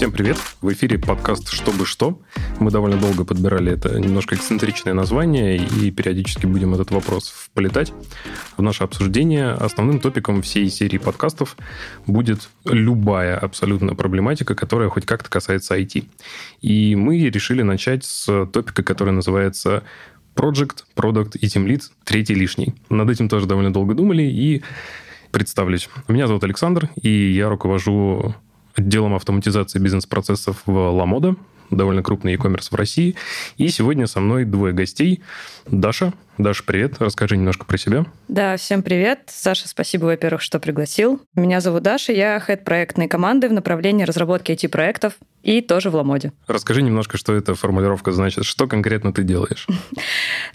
Всем привет! В эфире подкаст «Чтобы что». Мы довольно долго подбирали это немножко эксцентричное название и периодически будем этот вопрос вплетать в наше обсуждение. Основным топиком всей серии подкастов будет любая абсолютно проблематика, которая хоть как-то касается IT. И мы решили начать с топика, который называется Project, Product и Team Lead, третий лишний. Над этим тоже довольно долго думали и представлюсь. Меня зовут Александр, и я руковожу отделом автоматизации бизнес-процессов в Ламода, довольно крупный e-commerce в России. И сегодня со мной двое гостей. Даша. Даша, привет. Расскажи немножко про себя. Да, всем привет. Саша, спасибо, во-первых, что пригласил. Меня зовут Даша, я хед проектной команды в направлении разработки IT-проектов и тоже в Ламоде. Расскажи немножко, что эта формулировка значит, что конкретно ты делаешь.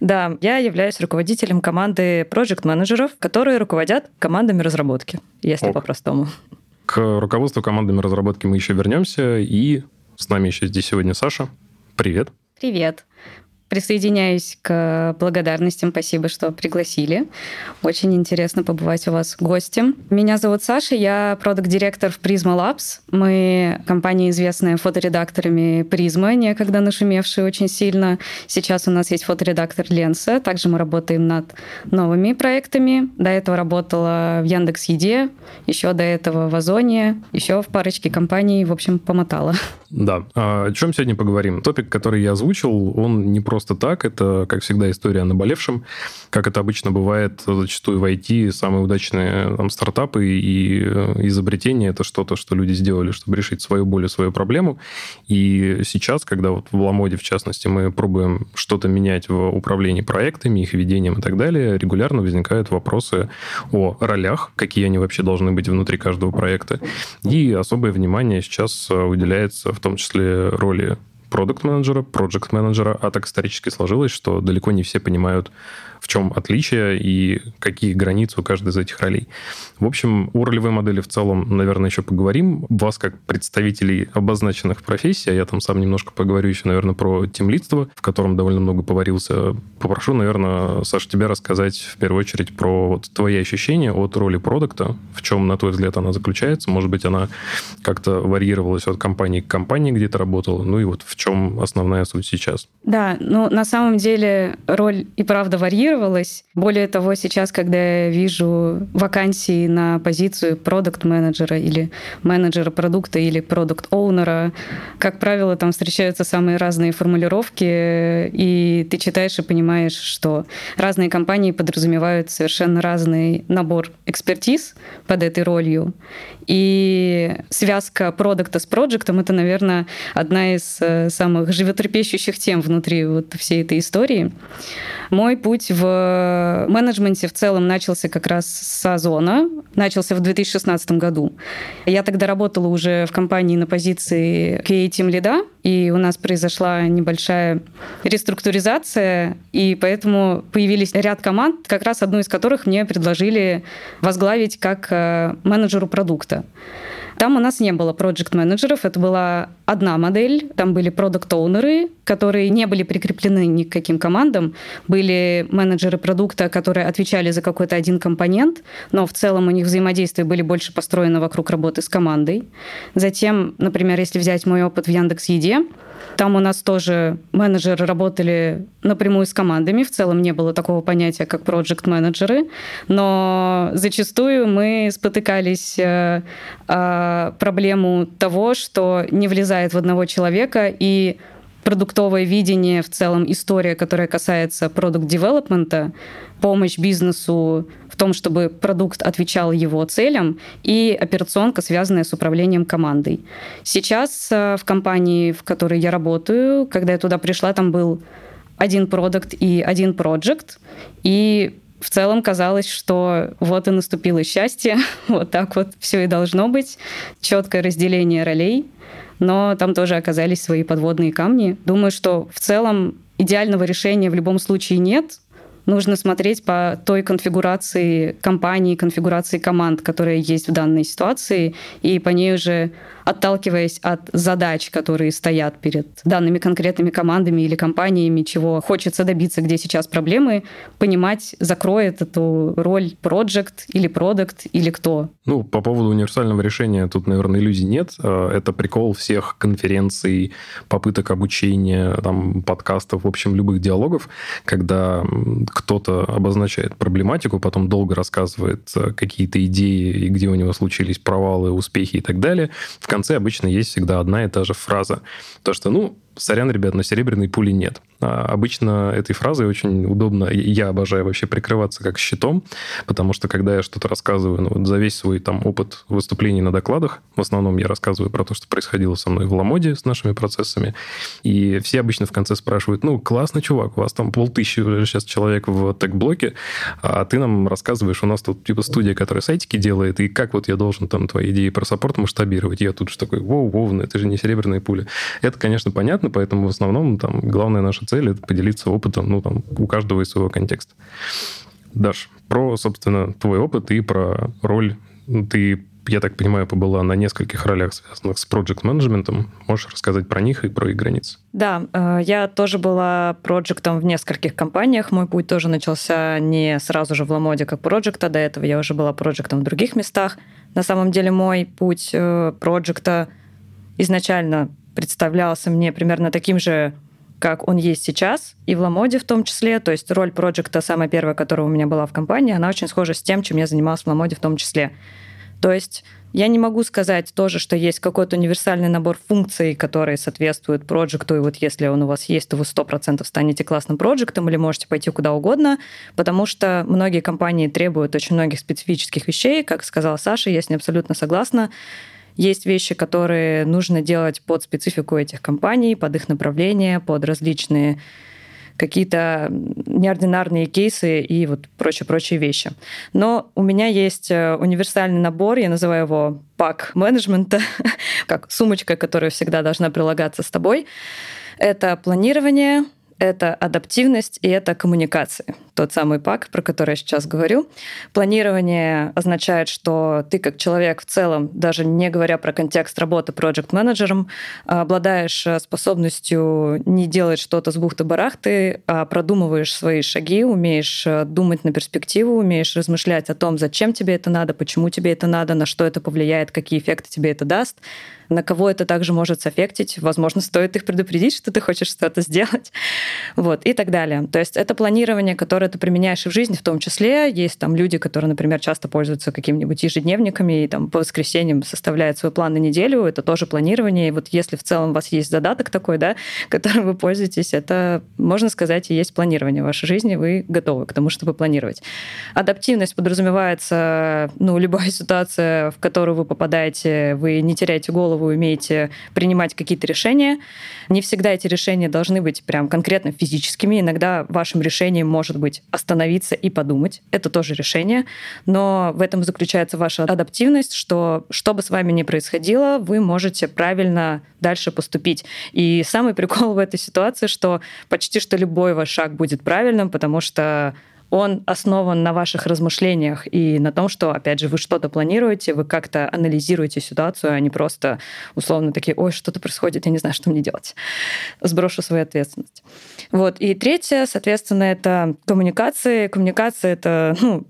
Да, я являюсь руководителем команды проект-менеджеров, которые руководят командами разработки, если по-простому. К руководству командами разработки мы еще вернемся. И с нами еще здесь сегодня Саша. Привет. Привет. Присоединяюсь к благодарностям. Спасибо, что пригласили. Очень интересно побывать у вас гостем. Меня зовут Саша, я продукт-директор в Prisma Labs. Мы компания, известная фоторедакторами Prisma, некогда нашумевшая очень сильно. Сейчас у нас есть фоторедактор Ленса. Также мы работаем над новыми проектами. До этого работала в Яндекс Еде, еще до этого в Озоне, еще в парочке компаний, в общем, помотала. Да. А о чем сегодня поговорим? Топик, который я озвучил, он не просто так. Это, как всегда, история о наболевшем. Как это обычно бывает зачастую в IT, самые удачные там, стартапы и э, изобретения – это что-то, что люди сделали, чтобы решить свою боль и свою проблему. И сейчас, когда вот в Ламоде, в частности, мы пробуем что-то менять в управлении проектами, их ведением и так далее, регулярно возникают вопросы о ролях, какие они вообще должны быть внутри каждого проекта. И особое внимание сейчас уделяется в том числе роли продукт-менеджера, проект-менеджера, а так исторически сложилось, что далеко не все понимают в чем отличие и какие границы у каждой из этих ролей. В общем, о ролевой модели в целом, наверное, еще поговорим. Вас, как представителей обозначенных профессий, а я там сам немножко поговорю еще, наверное, про темлидство, в котором довольно много поварился. Попрошу, наверное, Саша, тебя рассказать в первую очередь про вот твои ощущения от роли продукта, в чем, на твой взгляд, она заключается. Может быть, она как-то варьировалась от компании к компании, где ты работала, ну и вот в чем основная суть сейчас? Да, ну на самом деле роль и правда варьируется, трансформировалась. Более того, сейчас, когда я вижу вакансии на позицию продукт-менеджера или менеджера продукта или продукт-оунера, как правило, там встречаются самые разные формулировки, и ты читаешь и понимаешь, что разные компании подразумевают совершенно разный набор экспертиз под этой ролью. И связка продукта с проектом — это, наверное, одна из э, самых животрепещущих тем внутри вот всей этой истории. Мой путь в менеджменте в целом начался как раз с Озона, начался в 2016 году. Я тогда работала уже в компании на позиции QA Team Lead, и у нас произошла небольшая реструктуризация, и поэтому появились ряд команд, как раз одну из которых мне предложили возглавить как э, менеджеру продукта. Там у нас не было проект-менеджеров, это была одна модель. Там были продукт-оунеры, которые не были прикреплены ни к каким командам. Были менеджеры продукта, которые отвечали за какой-то один компонент, но в целом у них взаимодействия были больше построены вокруг работы с командой. Затем, например, если взять мой опыт в Яндекс Еде, там у нас тоже менеджеры работали напрямую с командами. В целом не было такого понятия, как проект-менеджеры. Но зачастую мы спотыкались э, о проблему того, что не влезает в одного человека и продуктовое видение, в целом история, которая касается продукт-девелопмента, помощь бизнесу в том, чтобы продукт отвечал его целям, и операционка, связанная с управлением командой. Сейчас э, в компании, в которой я работаю, когда я туда пришла, там был один продукт и один проект, и в целом казалось, что вот и наступило счастье, вот так вот все и должно быть, четкое разделение ролей, но там тоже оказались свои подводные камни. Думаю, что в целом идеального решения в любом случае нет. Нужно смотреть по той конфигурации компании, конфигурации команд, которая есть в данной ситуации, и по ней уже отталкиваясь от задач, которые стоят перед данными конкретными командами или компаниями, чего хочется добиться, где сейчас проблемы, понимать, закроет эту роль project или продукт или кто. Ну, по поводу универсального решения тут, наверное, иллюзий нет. А, это прикол всех конференций, попыток обучения, там, подкастов, в общем, любых диалогов, когда кто-то обозначает проблематику, потом долго рассказывает э, какие-то идеи, и где у него случились провалы, успехи и так далее. В конце обычно есть всегда одна и та же фраза. То, что, ну, сорян, ребят, но серебряной пули нет. Обычно этой фразой очень удобно, я обожаю вообще прикрываться как щитом, потому что когда я что-то рассказываю, ну, вот за весь свой там опыт выступлений на докладах, в основном я рассказываю про то, что происходило со мной в Ламоде с нашими процессами, и все обычно в конце спрашивают, ну, классно, чувак, у вас там полтысячи сейчас человек в тег-блоке, а ты нам рассказываешь, у нас тут типа студия, которая сайтики делает, и как вот я должен там твои идеи про саппорт масштабировать? Я тут же такой, воу-воу, ну это же не серебряная пуля. Это, конечно, понятно, поэтому в основном там главная наша цель — это поделиться опытом, ну, там, у каждого из своего контекста. Даш, про, собственно, твой опыт и про роль. Ты, я так понимаю, побыла на нескольких ролях, связанных с проект менеджментом Можешь рассказать про них и про их границы? Да, э, я тоже была проектом в нескольких компаниях. Мой путь тоже начался не сразу же в Ламоде как проекта. До этого я уже была проектом в других местах. На самом деле мой путь э, проекта изначально представлялся мне примерно таким же как он есть сейчас, и в Ламоде в том числе. То есть роль проекта, самая первая, которая у меня была в компании, она очень схожа с тем, чем я занималась в Ламоде в том числе. То есть я не могу сказать тоже, что есть какой-то универсальный набор функций, которые соответствуют проекту, и вот если он у вас есть, то вы 100% станете классным проектом или можете пойти куда угодно, потому что многие компании требуют очень многих специфических вещей, как сказала Саша, я с ней абсолютно согласна. Есть вещи, которые нужно делать под специфику этих компаний, под их направление, под различные какие-то неординарные кейсы и вот прочие-прочие вещи. Но у меня есть э, универсальный набор, я называю его пак менеджмента, как сумочка, которая всегда должна прилагаться с тобой. Это планирование, это адаптивность и это коммуникации. Тот самый пак, про который я сейчас говорю. Планирование означает, что ты как человек в целом, даже не говоря про контекст работы проект-менеджером, обладаешь способностью не делать что-то с бухты-барахты, а продумываешь свои шаги, умеешь думать на перспективу, умеешь размышлять о том, зачем тебе это надо, почему тебе это надо, на что это повлияет, какие эффекты тебе это даст на кого это также может соффектить. Возможно, стоит их предупредить, что ты хочешь что-то сделать. Вот, и так далее. То есть это планирование, которое ты применяешь и в жизни в том числе. Есть там люди, которые, например, часто пользуются какими-нибудь ежедневниками и там по воскресеньям составляют свой план на неделю. Это тоже планирование. И вот если в целом у вас есть задаток такой, да, которым вы пользуетесь, это, можно сказать, и есть планирование в вашей жизни. Вы готовы к тому, чтобы планировать. Адаптивность подразумевается, ну, любая ситуация, в которую вы попадаете, вы не теряете голову, голову, умеете принимать какие-то решения. Не всегда эти решения должны быть прям конкретно физическими. Иногда вашим решением может быть остановиться и подумать. Это тоже решение. Но в этом заключается ваша адаптивность, что что бы с вами ни происходило, вы можете правильно дальше поступить. И самый прикол в этой ситуации, что почти что любой ваш шаг будет правильным, потому что он основан на ваших размышлениях и на том, что, опять же, вы что-то планируете, вы как-то анализируете ситуацию, а не просто условно такие, ой, что-то происходит, я не знаю, что мне делать. Сброшу свою ответственность. Вот. И третье, соответственно, это коммуникации. Коммуникация — это, ну,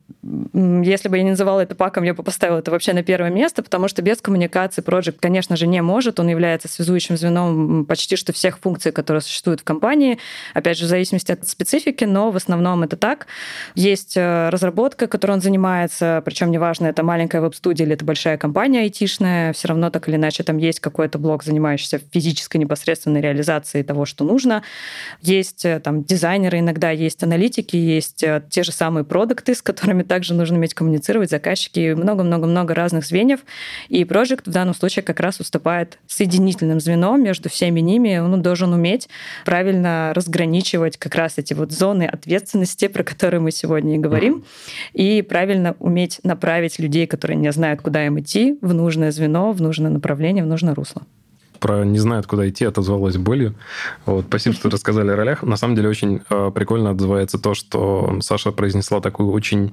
если бы я не называла это паком, я бы поставила это вообще на первое место, потому что без коммуникации проект, конечно же, не может. Он является связующим звеном почти что всех функций, которые существуют в компании. Опять же, в зависимости от специфики, но в основном это так. Есть э, разработка, которой он занимается, причем неважно, это маленькая веб-студия или это большая компания айтишная, все равно так или иначе там есть какой-то блок, занимающийся физической непосредственной реализацией того, что нужно. Есть э, там дизайнеры иногда, есть аналитики, есть э, те же самые продукты, с которыми также нужно уметь коммуницировать, заказчики, много-много-много разных звеньев. И проект в данном случае как раз уступает соединительным звеном между всеми ними. Он должен уметь правильно разграничивать как раз эти вот зоны ответственности, про которые которой мы сегодня и говорим, и правильно уметь направить людей, которые не знают, куда им идти, в нужное звено, в нужное направление, в нужное русло про не знают, куда идти, отозвалась болью. Вот, спасибо, что рассказали о ролях. На самом деле очень э, прикольно отзывается то, что Саша произнесла такую очень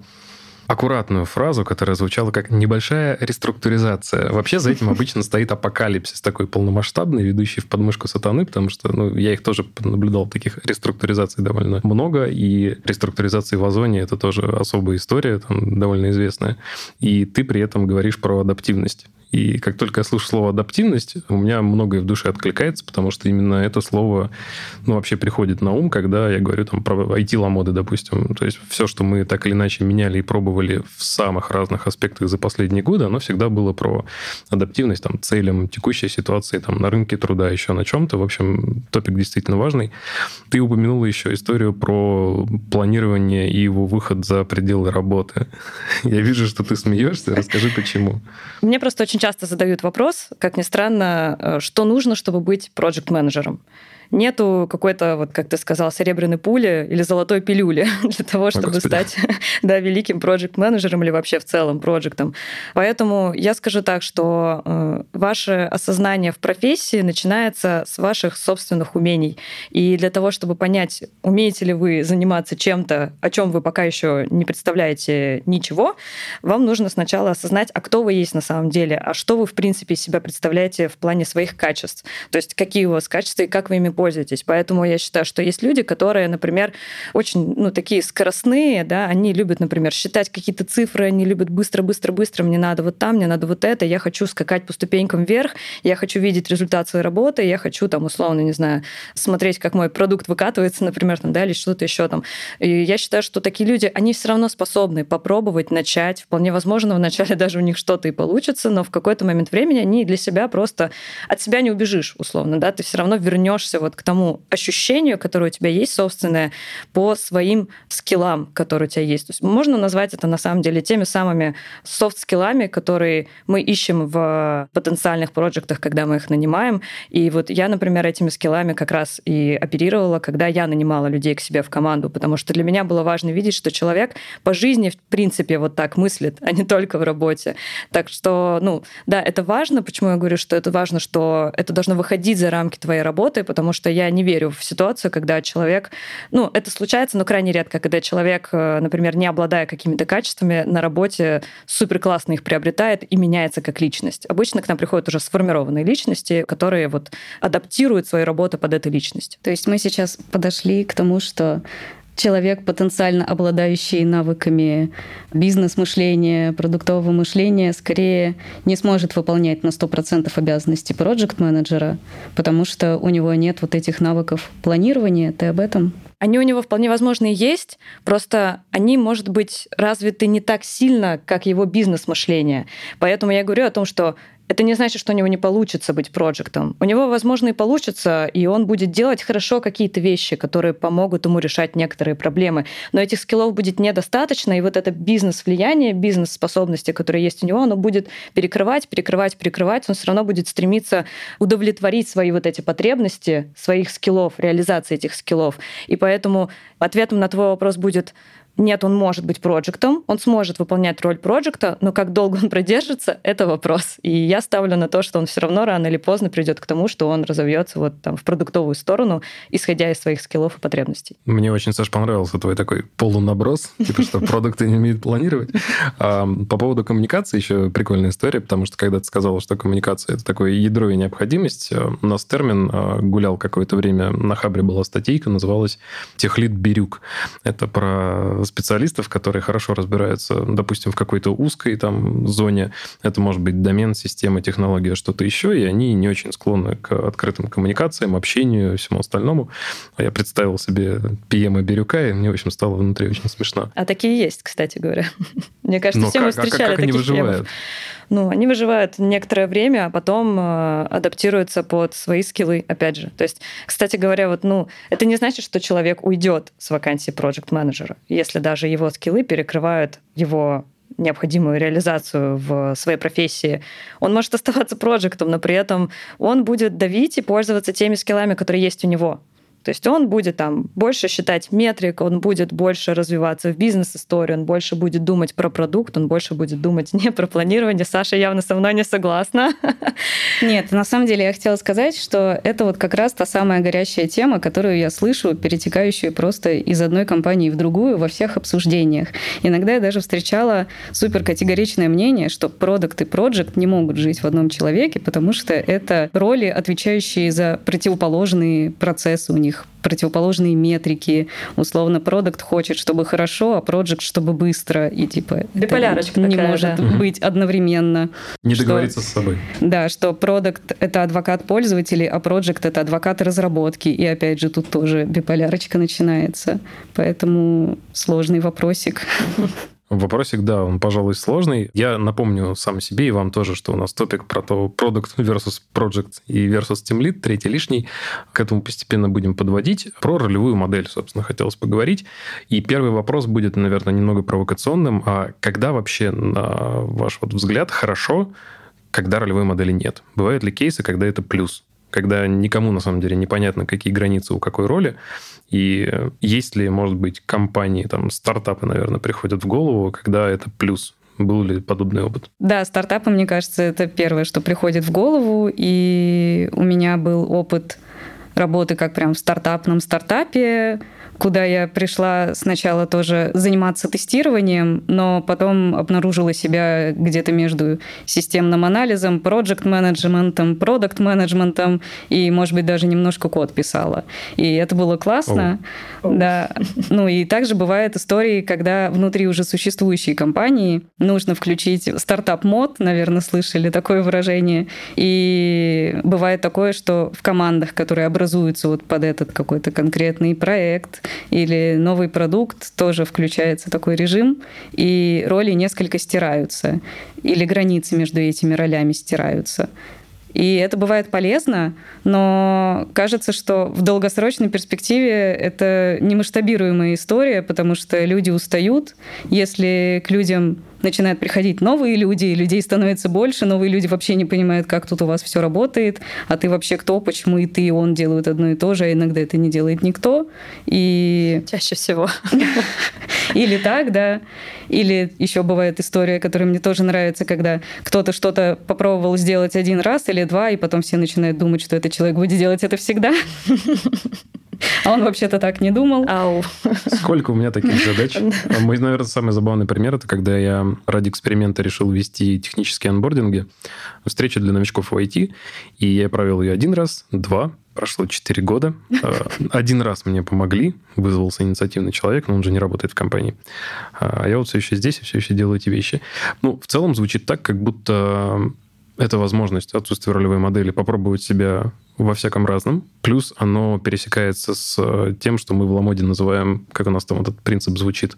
аккуратную фразу, которая звучала как «небольшая реструктуризация». Вообще за этим обычно стоит апокалипсис такой полномасштабный, ведущий в подмышку сатаны, потому что ну, я их тоже наблюдал, таких реструктуризаций довольно много, и реструктуризации в Озоне это тоже особая история, там, довольно известная. И ты при этом говоришь про адаптивность. И как только я слышу слово адаптивность, у меня многое в душе откликается, потому что именно это слово ну, вообще приходит на ум, когда я говорю там, про IT-ламоды, допустим. То есть все, что мы так или иначе меняли и пробовали в самых разных аспектах за последние годы, оно всегда было про адаптивность там, целям текущей ситуации там, на рынке труда, еще на чем-то. В общем, топик действительно важный. Ты упомянула еще историю про планирование и его выход за пределы работы. Я вижу, что ты смеешься. Расскажи, почему. Мне просто очень часто задают вопрос, как ни странно, э, что нужно, чтобы быть проект-менеджером нету какой-то, вот как ты сказал, серебряной пули или золотой пилюли для того, чтобы стать да, великим проект-менеджером или вообще в целом проектом. Поэтому я скажу так, что э, ваше осознание в профессии начинается с ваших собственных умений. И для того, чтобы понять, умеете ли вы заниматься чем-то, о чем вы пока еще не представляете ничего, вам нужно сначала осознать, а кто вы есть на самом деле, а что вы, в принципе, себя представляете в плане своих качеств. То есть какие у вас качества и как вы ими пользуетесь. Поэтому я считаю, что есть люди, которые, например, очень ну, такие скоростные, да, они любят, например, считать какие-то цифры, они любят быстро-быстро-быстро, мне надо вот там, мне надо вот это, я хочу скакать по ступенькам вверх, я хочу видеть результат своей работы, я хочу там условно, не знаю, смотреть, как мой продукт выкатывается, например, там, да, или что-то еще там. И я считаю, что такие люди, они все равно способны попробовать, начать. Вполне возможно, вначале даже у них что-то и получится, но в какой-то момент времени они для себя просто от себя не убежишь, условно, да, ты все равно вернешься вот вот к тому ощущению, которое у тебя есть собственное, по своим скиллам, которые у тебя есть. То есть можно назвать это на самом деле теми самыми софт-скиллами, которые мы ищем в потенциальных проектах, когда мы их нанимаем. И вот я, например, этими скиллами как раз и оперировала, когда я нанимала людей к себе в команду, потому что для меня было важно видеть, что человек по жизни, в принципе, вот так мыслит, а не только в работе. Так что, ну, да, это важно. Почему я говорю, что это важно, что это должно выходить за рамки твоей работы, потому что что я не верю в ситуацию, когда человек, ну, это случается, но крайне редко, когда человек, э, например, не обладая какими-то качествами, на работе супер классно их приобретает и меняется как личность. Обычно к нам приходят уже сформированные личности, которые вот адаптируют свою работу под эту личность. То есть мы сейчас подошли к тому, что человек, потенциально обладающий навыками бизнес-мышления, продуктового мышления, скорее не сможет выполнять на 100% обязанности проект-менеджера, потому что у него нет вот этих навыков планирования. Ты об этом? Они у него вполне возможно и есть, просто они, может быть, развиты не так сильно, как его бизнес-мышление. Поэтому я говорю о том, что это не значит, что у него не получится быть проектом. У него, возможно, и получится, и он будет делать хорошо какие-то вещи, которые помогут ему решать некоторые проблемы. Но этих скиллов будет недостаточно, и вот это бизнес-влияние, бизнес-способности, которые есть у него, оно будет перекрывать, перекрывать, перекрывать. Он все равно будет стремиться удовлетворить свои вот эти потребности, своих скиллов, реализации этих скиллов. И поэтому ответом на твой вопрос будет нет, он может быть проектом, он сможет выполнять роль проекта, но как долго он продержится, это вопрос. И я ставлю на то, что он все равно рано или поздно придет к тому, что он разовьется вот там в продуктовую сторону, исходя из своих скиллов и потребностей. Мне очень, Саш, понравился твой такой полунаброс, типа что продукты не умеют планировать. А, по поводу коммуникации еще прикольная история, потому что когда ты сказала, что коммуникация это такое ядро и необходимость, э, у нас термин э, гулял какое-то время, на Хабре была статейка, называлась «Техлит Бирюк». Это про специалистов, которые хорошо разбираются, допустим, в какой-то узкой там зоне. Это может быть домен, система, технология, что-то еще, и они не очень склонны к открытым коммуникациям, общению, всему остальному. Я представил себе PM Бирюка, и мне, в общем, стало внутри очень смешно. А такие есть, кстати говоря. Мне кажется, Но все как, мы встречали а как, как они выживают? Ну, они выживают некоторое время, а потом э, адаптируются под свои скиллы, опять же. То есть, кстати говоря, вот, ну, это не значит, что человек уйдет с вакансии проект менеджера если даже его скиллы перекрывают его необходимую реализацию в своей профессии. Он может оставаться проектом, но при этом он будет давить и пользоваться теми скиллами, которые есть у него. То есть он будет там больше считать метрик, он будет больше развиваться в бизнес-истории, он больше будет думать про продукт, он больше будет думать не про планирование. Саша явно со мной не согласна. Нет, на самом деле я хотела сказать, что это вот как раз та самая горящая тема, которую я слышу, перетекающую просто из одной компании в другую во всех обсуждениях. Иногда я даже встречала супер категоричное мнение, что продукт и проект не могут жить в одном человеке, потому что это роли, отвечающие за противоположные процессы у них противоположные метрики. Условно, продукт хочет, чтобы хорошо, а проект, чтобы быстро. И типа Биполярочка не такая, может да. быть одновременно. Не Что- договориться с собой. Да, что продукт это адвокат пользователей, а проект это адвокат разработки. И опять же, тут тоже биполярочка начинается. Поэтому сложный вопросик. Вопросик, да, он, пожалуй, сложный. Я напомню сам себе и вам тоже, что у нас топик про то продукт versus project и versus team lead, третий лишний. К этому постепенно будем подводить. Про ролевую модель, собственно, хотелось поговорить. И первый вопрос будет, наверное, немного провокационным. А когда вообще, на ваш вот взгляд, хорошо, когда ролевой модели нет? Бывают ли кейсы, когда это плюс? Когда никому, на самом деле, непонятно, какие границы у какой роли, и э, есть ли, может быть, компании, там, стартапы, наверное, приходят в голову, когда это плюс? Был ли подобный опыт? Да, стартапы, мне кажется, это первое, что приходит в голову. И у меня был опыт работы как прям в стартапном стартапе, куда я пришла сначала тоже заниматься тестированием, но потом обнаружила себя где-то между системным анализом, проект менеджментом продукт менеджментом и, может быть, даже немножко код писала. И это было классно. Оу. Да. Ну и также бывают истории, когда внутри уже существующей компании нужно включить стартап-мод, наверное, слышали такое выражение. И бывает такое, что в командах, которые образуются вот под этот какой-то конкретный проект или новый продукт, тоже включается такой режим, и роли несколько стираются, или границы между этими ролями стираются. И это бывает полезно, но кажется, что в долгосрочной перспективе это немасштабируемая история, потому что люди устают. Если к людям начинают приходить новые люди, людей становится больше, новые люди вообще не понимают, как тут у вас все работает, а ты вообще кто, почему и ты, и он делают одно и то же, а иногда это не делает никто. И Чаще всего. или так, да. Или еще бывает история, которая мне тоже нравится, когда кто-то что-то попробовал сделать один раз или два, и потом все начинают думать, что этот человек будет делать это всегда. А он вообще-то так не думал. Ау. Сколько у меня таких задач? Мой, наверное, самый забавный пример, это когда я ради эксперимента решил вести технические анбординги, встречу для новичков в IT, и я провел ее один раз, два, прошло четыре года. Э, Один раз мне помогли, вызвался инициативный человек, но он же не работает в компании. А я вот все еще здесь и все еще делаю эти вещи. Ну, в целом звучит так, как будто это возможность отсутствия ролевой модели попробовать себя во всяком разном. Плюс оно пересекается с э, тем, что мы в Ламоде называем, как у нас там этот принцип звучит,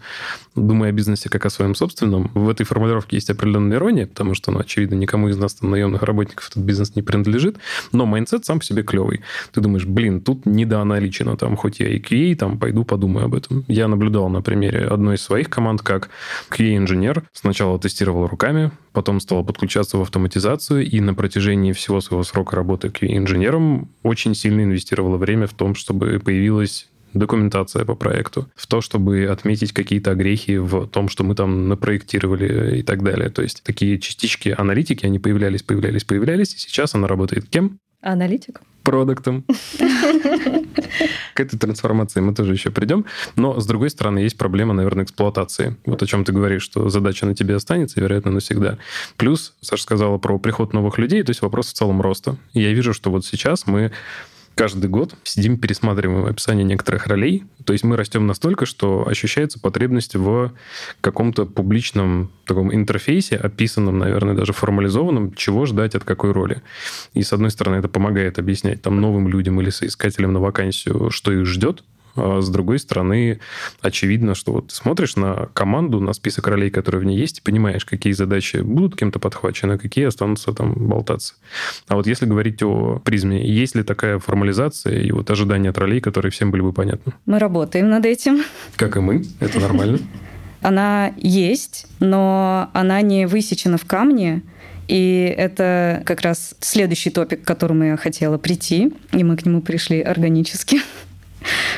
думая о бизнесе как о своем собственном. В этой формулировке есть определенная ирония, потому что, ну, очевидно, никому из нас, там, наемных работников, этот бизнес не принадлежит, но майндсет сам по себе клевый. Ты думаешь, блин, тут недоаналичено, там, хоть я и QA, там, пойду подумаю об этом. Я наблюдал на примере одной из своих команд, как QA-инженер сначала тестировал руками, потом стал подключаться в автоматизацию, и на протяжении всего своего срока работы QA-инженером очень сильно инвестировала время в том, чтобы появилась документация по проекту, в то, чтобы отметить какие-то огрехи в том, что мы там напроектировали и так далее. То есть такие частички аналитики, они появлялись, появлялись, появлялись, и сейчас она работает кем? Аналитик. продуктом. К этой трансформации мы тоже еще придем. Но, с другой стороны, есть проблема, наверное, эксплуатации. Вот о чем ты говоришь, что задача на тебе останется, вероятно, навсегда. Плюс, Саша сказала про приход новых людей, то есть вопрос в целом роста. И я вижу, что вот сейчас мы каждый год сидим, пересматриваем описание некоторых ролей. То есть мы растем настолько, что ощущается потребность в каком-то публичном таком интерфейсе, описанном, наверное, даже формализованном, чего ждать от какой роли. И, с одной стороны, это помогает объяснять там новым людям или соискателям на вакансию, что их ждет, а с другой стороны, очевидно, что вот смотришь на команду, на список ролей, которые в ней есть, и понимаешь, какие задачи будут кем-то подхвачены, а какие останутся там болтаться. А вот если говорить о призме, есть ли такая формализация и вот ожидания от ролей, которые всем были бы понятны? Мы работаем над этим. Как и мы, это нормально. Она есть, но она не высечена в камне, и это как раз следующий топик, к которому я хотела прийти, и мы к нему пришли органически.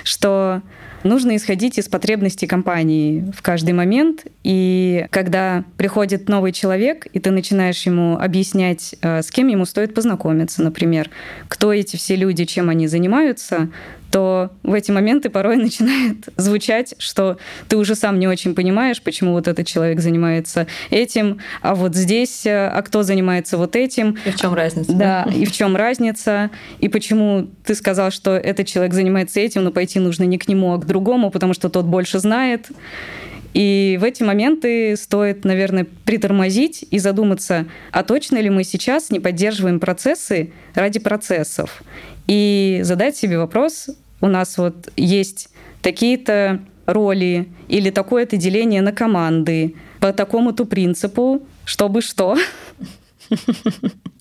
Что нужно исходить из потребностей компании в каждый момент. И когда приходит новый человек, и ты начинаешь ему объяснять, э, с кем ему стоит познакомиться, например, кто эти все люди, чем они занимаются, то в эти моменты порой начинает звучать, что ты уже сам не очень понимаешь, почему вот этот человек занимается этим, а вот здесь, э, а кто занимается вот этим. И в чем разница? Да, и в чем разница, и почему ты сказал, что этот человек занимается этим, но пойти нужно не к нему, а к другому, потому что тот больше знает. И в эти моменты стоит, наверное, притормозить и задуматься, а точно ли мы сейчас не поддерживаем процессы ради процессов? И задать себе вопрос, у нас вот есть такие-то роли или такое-то деление на команды по такому-то принципу, чтобы что.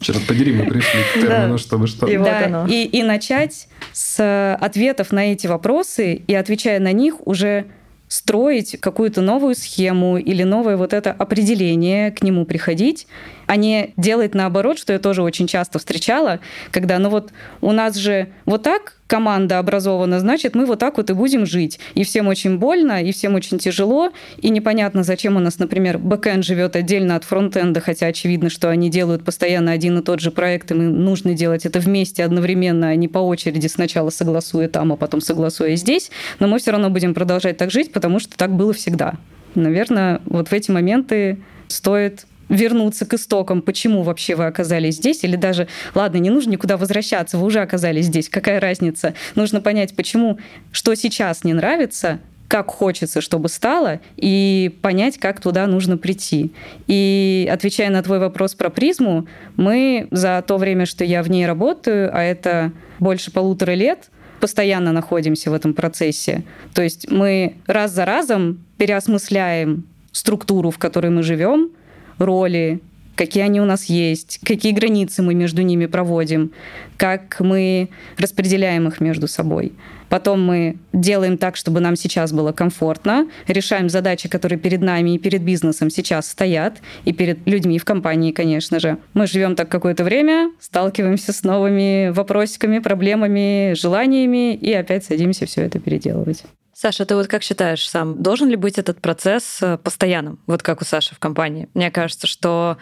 Черт подери, мы пришли к термину, да. чтобы что. И, да, вот и, и начать с ответов на эти вопросы и, отвечая на них, уже строить какую-то новую схему или новое вот это определение, к нему приходить, а не делать наоборот, что я тоже очень часто встречала, когда, ну вот у нас же вот так команда образована, значит, мы вот так вот и будем жить. И всем очень больно, и всем очень тяжело, и непонятно, зачем у нас, например, бэкэнд живет отдельно от фронтенда, хотя очевидно, что они делают постоянно один и тот же проект, и мы нужно делать это вместе одновременно, а не по очереди сначала согласуя там, а потом согласуя здесь. Но мы все равно будем продолжать так жить, потому что так было всегда. Наверное, вот в эти моменты стоит вернуться к истокам, почему вообще вы оказались здесь, или даже, ладно, не нужно никуда возвращаться, вы уже оказались здесь, какая разница? Нужно понять, почему, что сейчас не нравится, как хочется, чтобы стало, и понять, как туда нужно прийти. И отвечая на твой вопрос про призму, мы за то время, что я в ней работаю, а это больше полутора лет, постоянно находимся в этом процессе. То есть мы раз за разом переосмысляем структуру, в которой мы живем, роли, какие они у нас есть, какие границы мы между ними проводим, как мы распределяем их между собой. Потом мы делаем так, чтобы нам сейчас было комфортно, решаем задачи, которые перед нами и перед бизнесом сейчас стоят, и перед людьми в компании, конечно же. Мы живем так какое-то время, сталкиваемся с новыми вопросиками, проблемами, желаниями, и опять садимся все это переделывать. Саша, ты вот как считаешь сам, должен ли быть этот процесс э, постоянным, вот как у Саши в компании? Мне кажется, что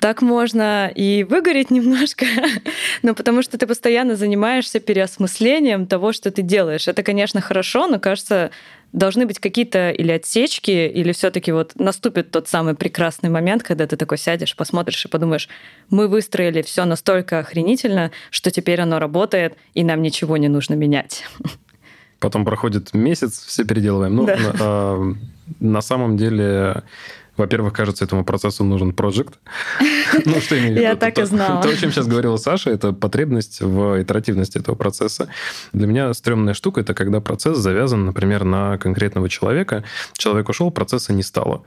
так можно и выгореть немножко, но потому что ты постоянно занимаешься переосмыслением того, что ты делаешь. Это, конечно, хорошо, но кажется, должны быть какие-то или отсечки, или все таки вот наступит тот самый прекрасный момент, когда ты такой сядешь, посмотришь и подумаешь, мы выстроили все настолько охренительно, что теперь оно работает, и нам ничего не нужно менять. Потом проходит месяц, все переделываем. Ну, да. а, на самом деле, во-первых, кажется, этому процессу нужен проект. Ну, что имею в виду? Я так и знала. То, о чем сейчас говорила Саша, это потребность в итеративности этого процесса. Для меня стрёмная штука – это когда процесс завязан, например, на конкретного человека. Человек ушел, процесса не стало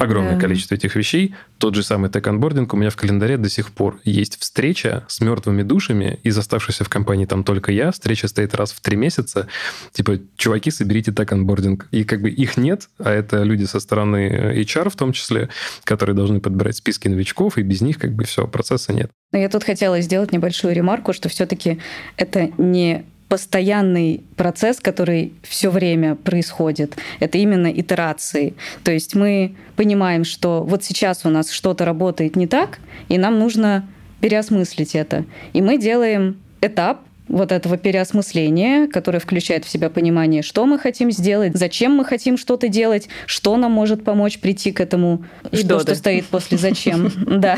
огромное да. количество этих вещей. Тот же самый тег-анбординг у меня в календаре до сих пор есть встреча с мертвыми душами, из оставшихся в компании там только я. Встреча стоит раз в три месяца. Типа, чуваки, соберите тег-анбординг. И как бы их нет, а это люди со стороны HR в том числе, которые должны подбирать списки новичков, и без них как бы все, процесса нет. Но я тут хотела сделать небольшую ремарку, что все-таки это не постоянный процесс, который все время происходит. Это именно итерации. То есть мы понимаем, что вот сейчас у нас что-то работает не так, и нам нужно переосмыслить это. И мы делаем этап вот этого переосмысления, которое включает в себя понимание, что мы хотим сделать, зачем мы хотим что-то делать, что нам может помочь прийти к этому, и что, что стоит после зачем. Да.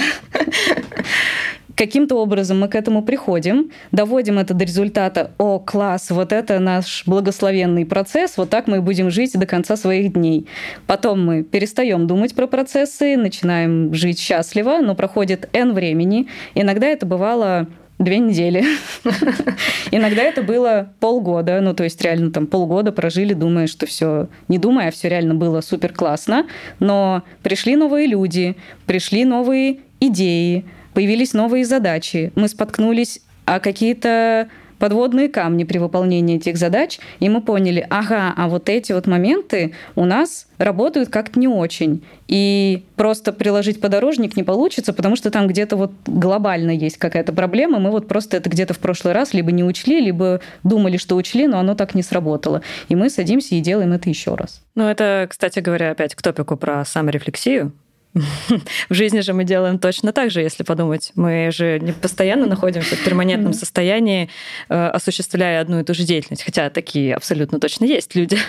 Каким-то образом мы к этому приходим, доводим это до результата, о, класс, вот это наш благословенный процесс, вот так мы будем жить до конца своих дней. Потом мы перестаем думать про процессы, начинаем жить счастливо, но проходит N времени. Иногда это бывало две недели. Иногда это было полгода, ну то есть реально там полгода прожили, думая, что все, не думая, а все реально было супер классно, но пришли новые люди, пришли новые идеи, появились новые задачи, мы споткнулись о какие-то подводные камни при выполнении этих задач, и мы поняли, ага, а вот эти вот моменты у нас работают как-то не очень. И просто приложить подорожник не получится, потому что там где-то вот глобально есть какая-то проблема. Мы вот просто это где-то в прошлый раз либо не учли, либо думали, что учли, но оно так не сработало. И мы садимся и делаем это еще раз. Ну, это, кстати говоря, опять к топику про саморефлексию. В жизни же мы делаем точно так же, если подумать. Мы же не постоянно находимся в перманентном состоянии, э, осуществляя одну и ту же деятельность. Хотя такие абсолютно точно есть люди.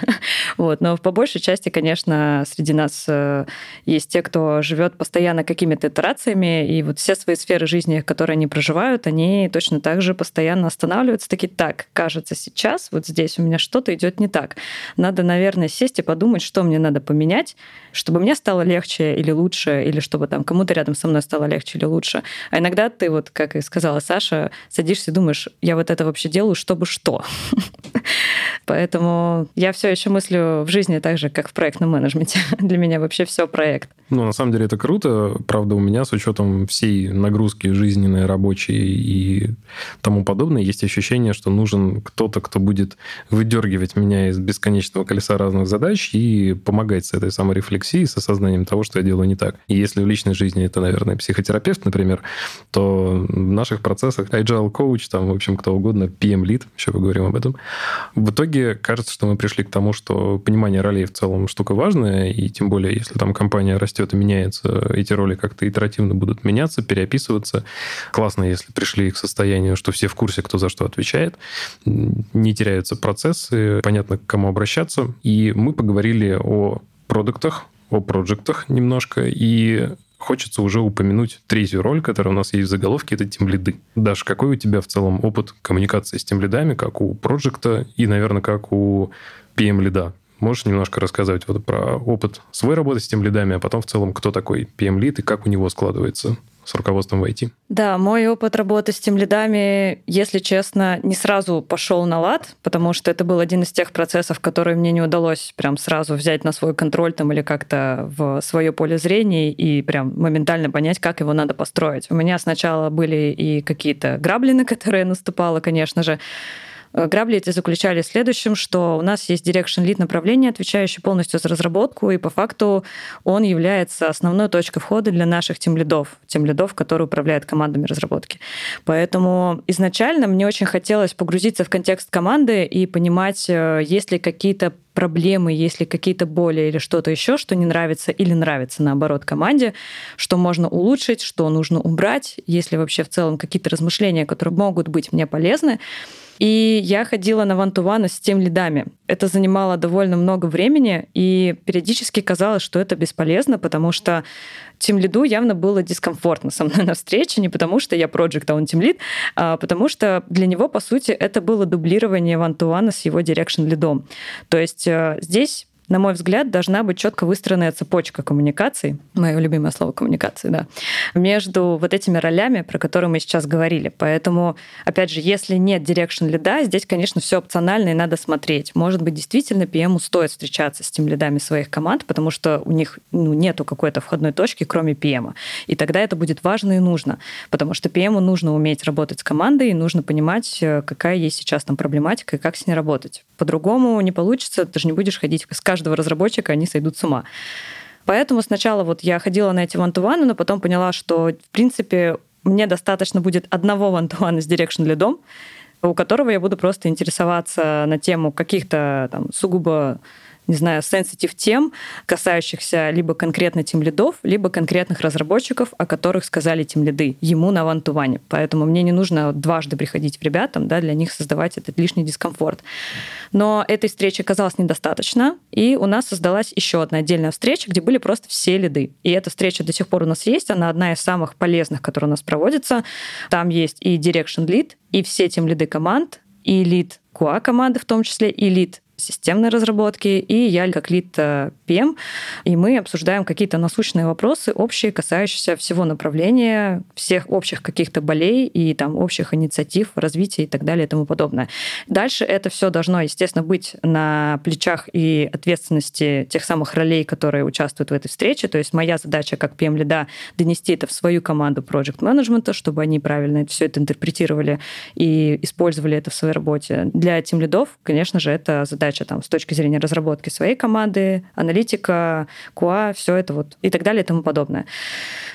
Вот. Но по большей части, конечно, среди нас э, есть те, кто живет постоянно какими-то итерациями, и вот все свои сферы жизни, которые они проживают, они точно так же постоянно останавливаются. Такие, так, кажется, сейчас вот здесь у меня что-то идет не так. Надо, наверное, сесть и подумать, что мне надо поменять, чтобы мне стало легче или лучше лучше, или чтобы там кому-то рядом со мной стало легче или лучше. А иногда ты, вот как и сказала Саша, садишься и думаешь, я вот это вообще делаю, чтобы что? Поэтому я все еще мыслю в жизни так же, как в проектном менеджменте. Для меня вообще все проект. Ну, на самом деле это круто. Правда, у меня с учетом всей нагрузки жизненной, рабочей и тому подобное, есть ощущение, что нужен кто-то, кто будет выдергивать меня из бесконечного колеса разных задач и помогать с этой самой рефлексией, с осознанием того, что я делаю не так. И если в личной жизни это, наверное, психотерапевт, например, то в наших процессах agile coach, там, в общем, кто угодно, PM lead, еще поговорим об этом. В итоге кажется, что мы пришли к тому, что понимание ролей в целом штука важная, и тем более, если там компания растет и меняется, эти роли как-то итеративно будут меняться, переописываться. Классно, если пришли к состоянию, что все в курсе, кто за что отвечает, не теряются процессы, понятно, к кому обращаться. И мы поговорили о продуктах, о проектах немножко, и хочется уже упомянуть третью роль, которая у нас есть в заголовке, это тем лиды. Даш, какой у тебя в целом опыт коммуникации с тем лидами, как у проекта и, наверное, как у PM-лида? Можешь немножко рассказать вот про опыт своей работы с тем лидами, а потом в целом, кто такой PM-лид и как у него складывается с руководством в IT? Да, мой опыт работы с тем лидами, если честно, не сразу пошел на лад, потому что это был один из тех процессов, которые мне не удалось прям сразу взять на свой контроль там или как-то в свое поле зрения и прям моментально понять, как его надо построить. У меня сначала были и какие-то грабли, на которые я наступала, конечно же, грабли эти заключались в следующем, что у нас есть Direction Lead направление, отвечающее полностью за разработку, и по факту он является основной точкой входа для наших тимлидов, тимлидов, которые управляют командами разработки. Поэтому изначально мне очень хотелось погрузиться в контекст команды и понимать, э, есть ли какие-то проблемы, есть ли какие-то боли или что-то еще, что не нравится или нравится, наоборот, команде, что можно улучшить, что нужно убрать, если вообще в целом какие-то размышления, которые могут быть мне полезны. И я ходила на ван-ту-ваны с тем лидами. Это занимало довольно много времени, и периодически казалось, что это бесполезно, потому что тимлиду явно было дискомфортно со мной на встрече, не потому что я проект, а он тимлид, а потому что для него, по сути, это было дублирование one-to-one а с его direction лидом. То есть э, здесь на мой взгляд, должна быть четко выстроенная цепочка коммуникаций, мое любимое слово коммуникации, да, между вот этими ролями, про которые мы сейчас говорили. Поэтому, опять же, если нет direction лида, здесь, конечно, все опционально и надо смотреть. Может быть, действительно, PM стоит встречаться с тимлидами своих команд, потому что у них ну, нету какой-то входной точки, кроме PM. И тогда это будет важно и нужно, потому что PM нужно уметь работать с командой, и нужно понимать, э, какая есть сейчас там проблематика и как с ней работать. По-другому не получится, ты же не будешь ходить с каждого разработчика, они сойдут с ума. Поэтому сначала вот я ходила на эти one но потом поняла, что, в принципе, мне достаточно будет одного one-to-one с Direction лидом, у которого я буду просто интересоваться на тему каких-то там сугубо не знаю, сенситив тем, касающихся либо конкретно тем лидов, либо конкретных разработчиков, о которых сказали тем лиды ему на вантуване. Поэтому мне не нужно дважды приходить в ребятам, да, для них создавать этот лишний дискомфорт. Но этой встречи оказалось недостаточно, и у нас создалась еще одна отдельная встреча, где были просто все лиды. И эта встреча до сих пор у нас есть, она одна из самых полезных, которая у нас проводится. Там есть и Direction Lead, и все тем лиды команд, и лид QA команды в том числе, и лид системной разработки, и я как лид PM, и мы обсуждаем какие-то насущные вопросы, общие, касающиеся всего направления, всех общих каких-то болей и там общих инициатив, развития и так далее и тому подобное. Дальше это все должно, естественно, быть на плечах и ответственности тех самых ролей, которые участвуют в этой встрече. То есть моя задача как PM лида донести это в свою команду проект менеджмента, чтобы они правильно все это интерпретировали и использовали это в своей работе. Для тем лидов, конечно же, это задача там с точки зрения разработки своей команды, аналитика, QA, все это вот и так далее и тому подобное.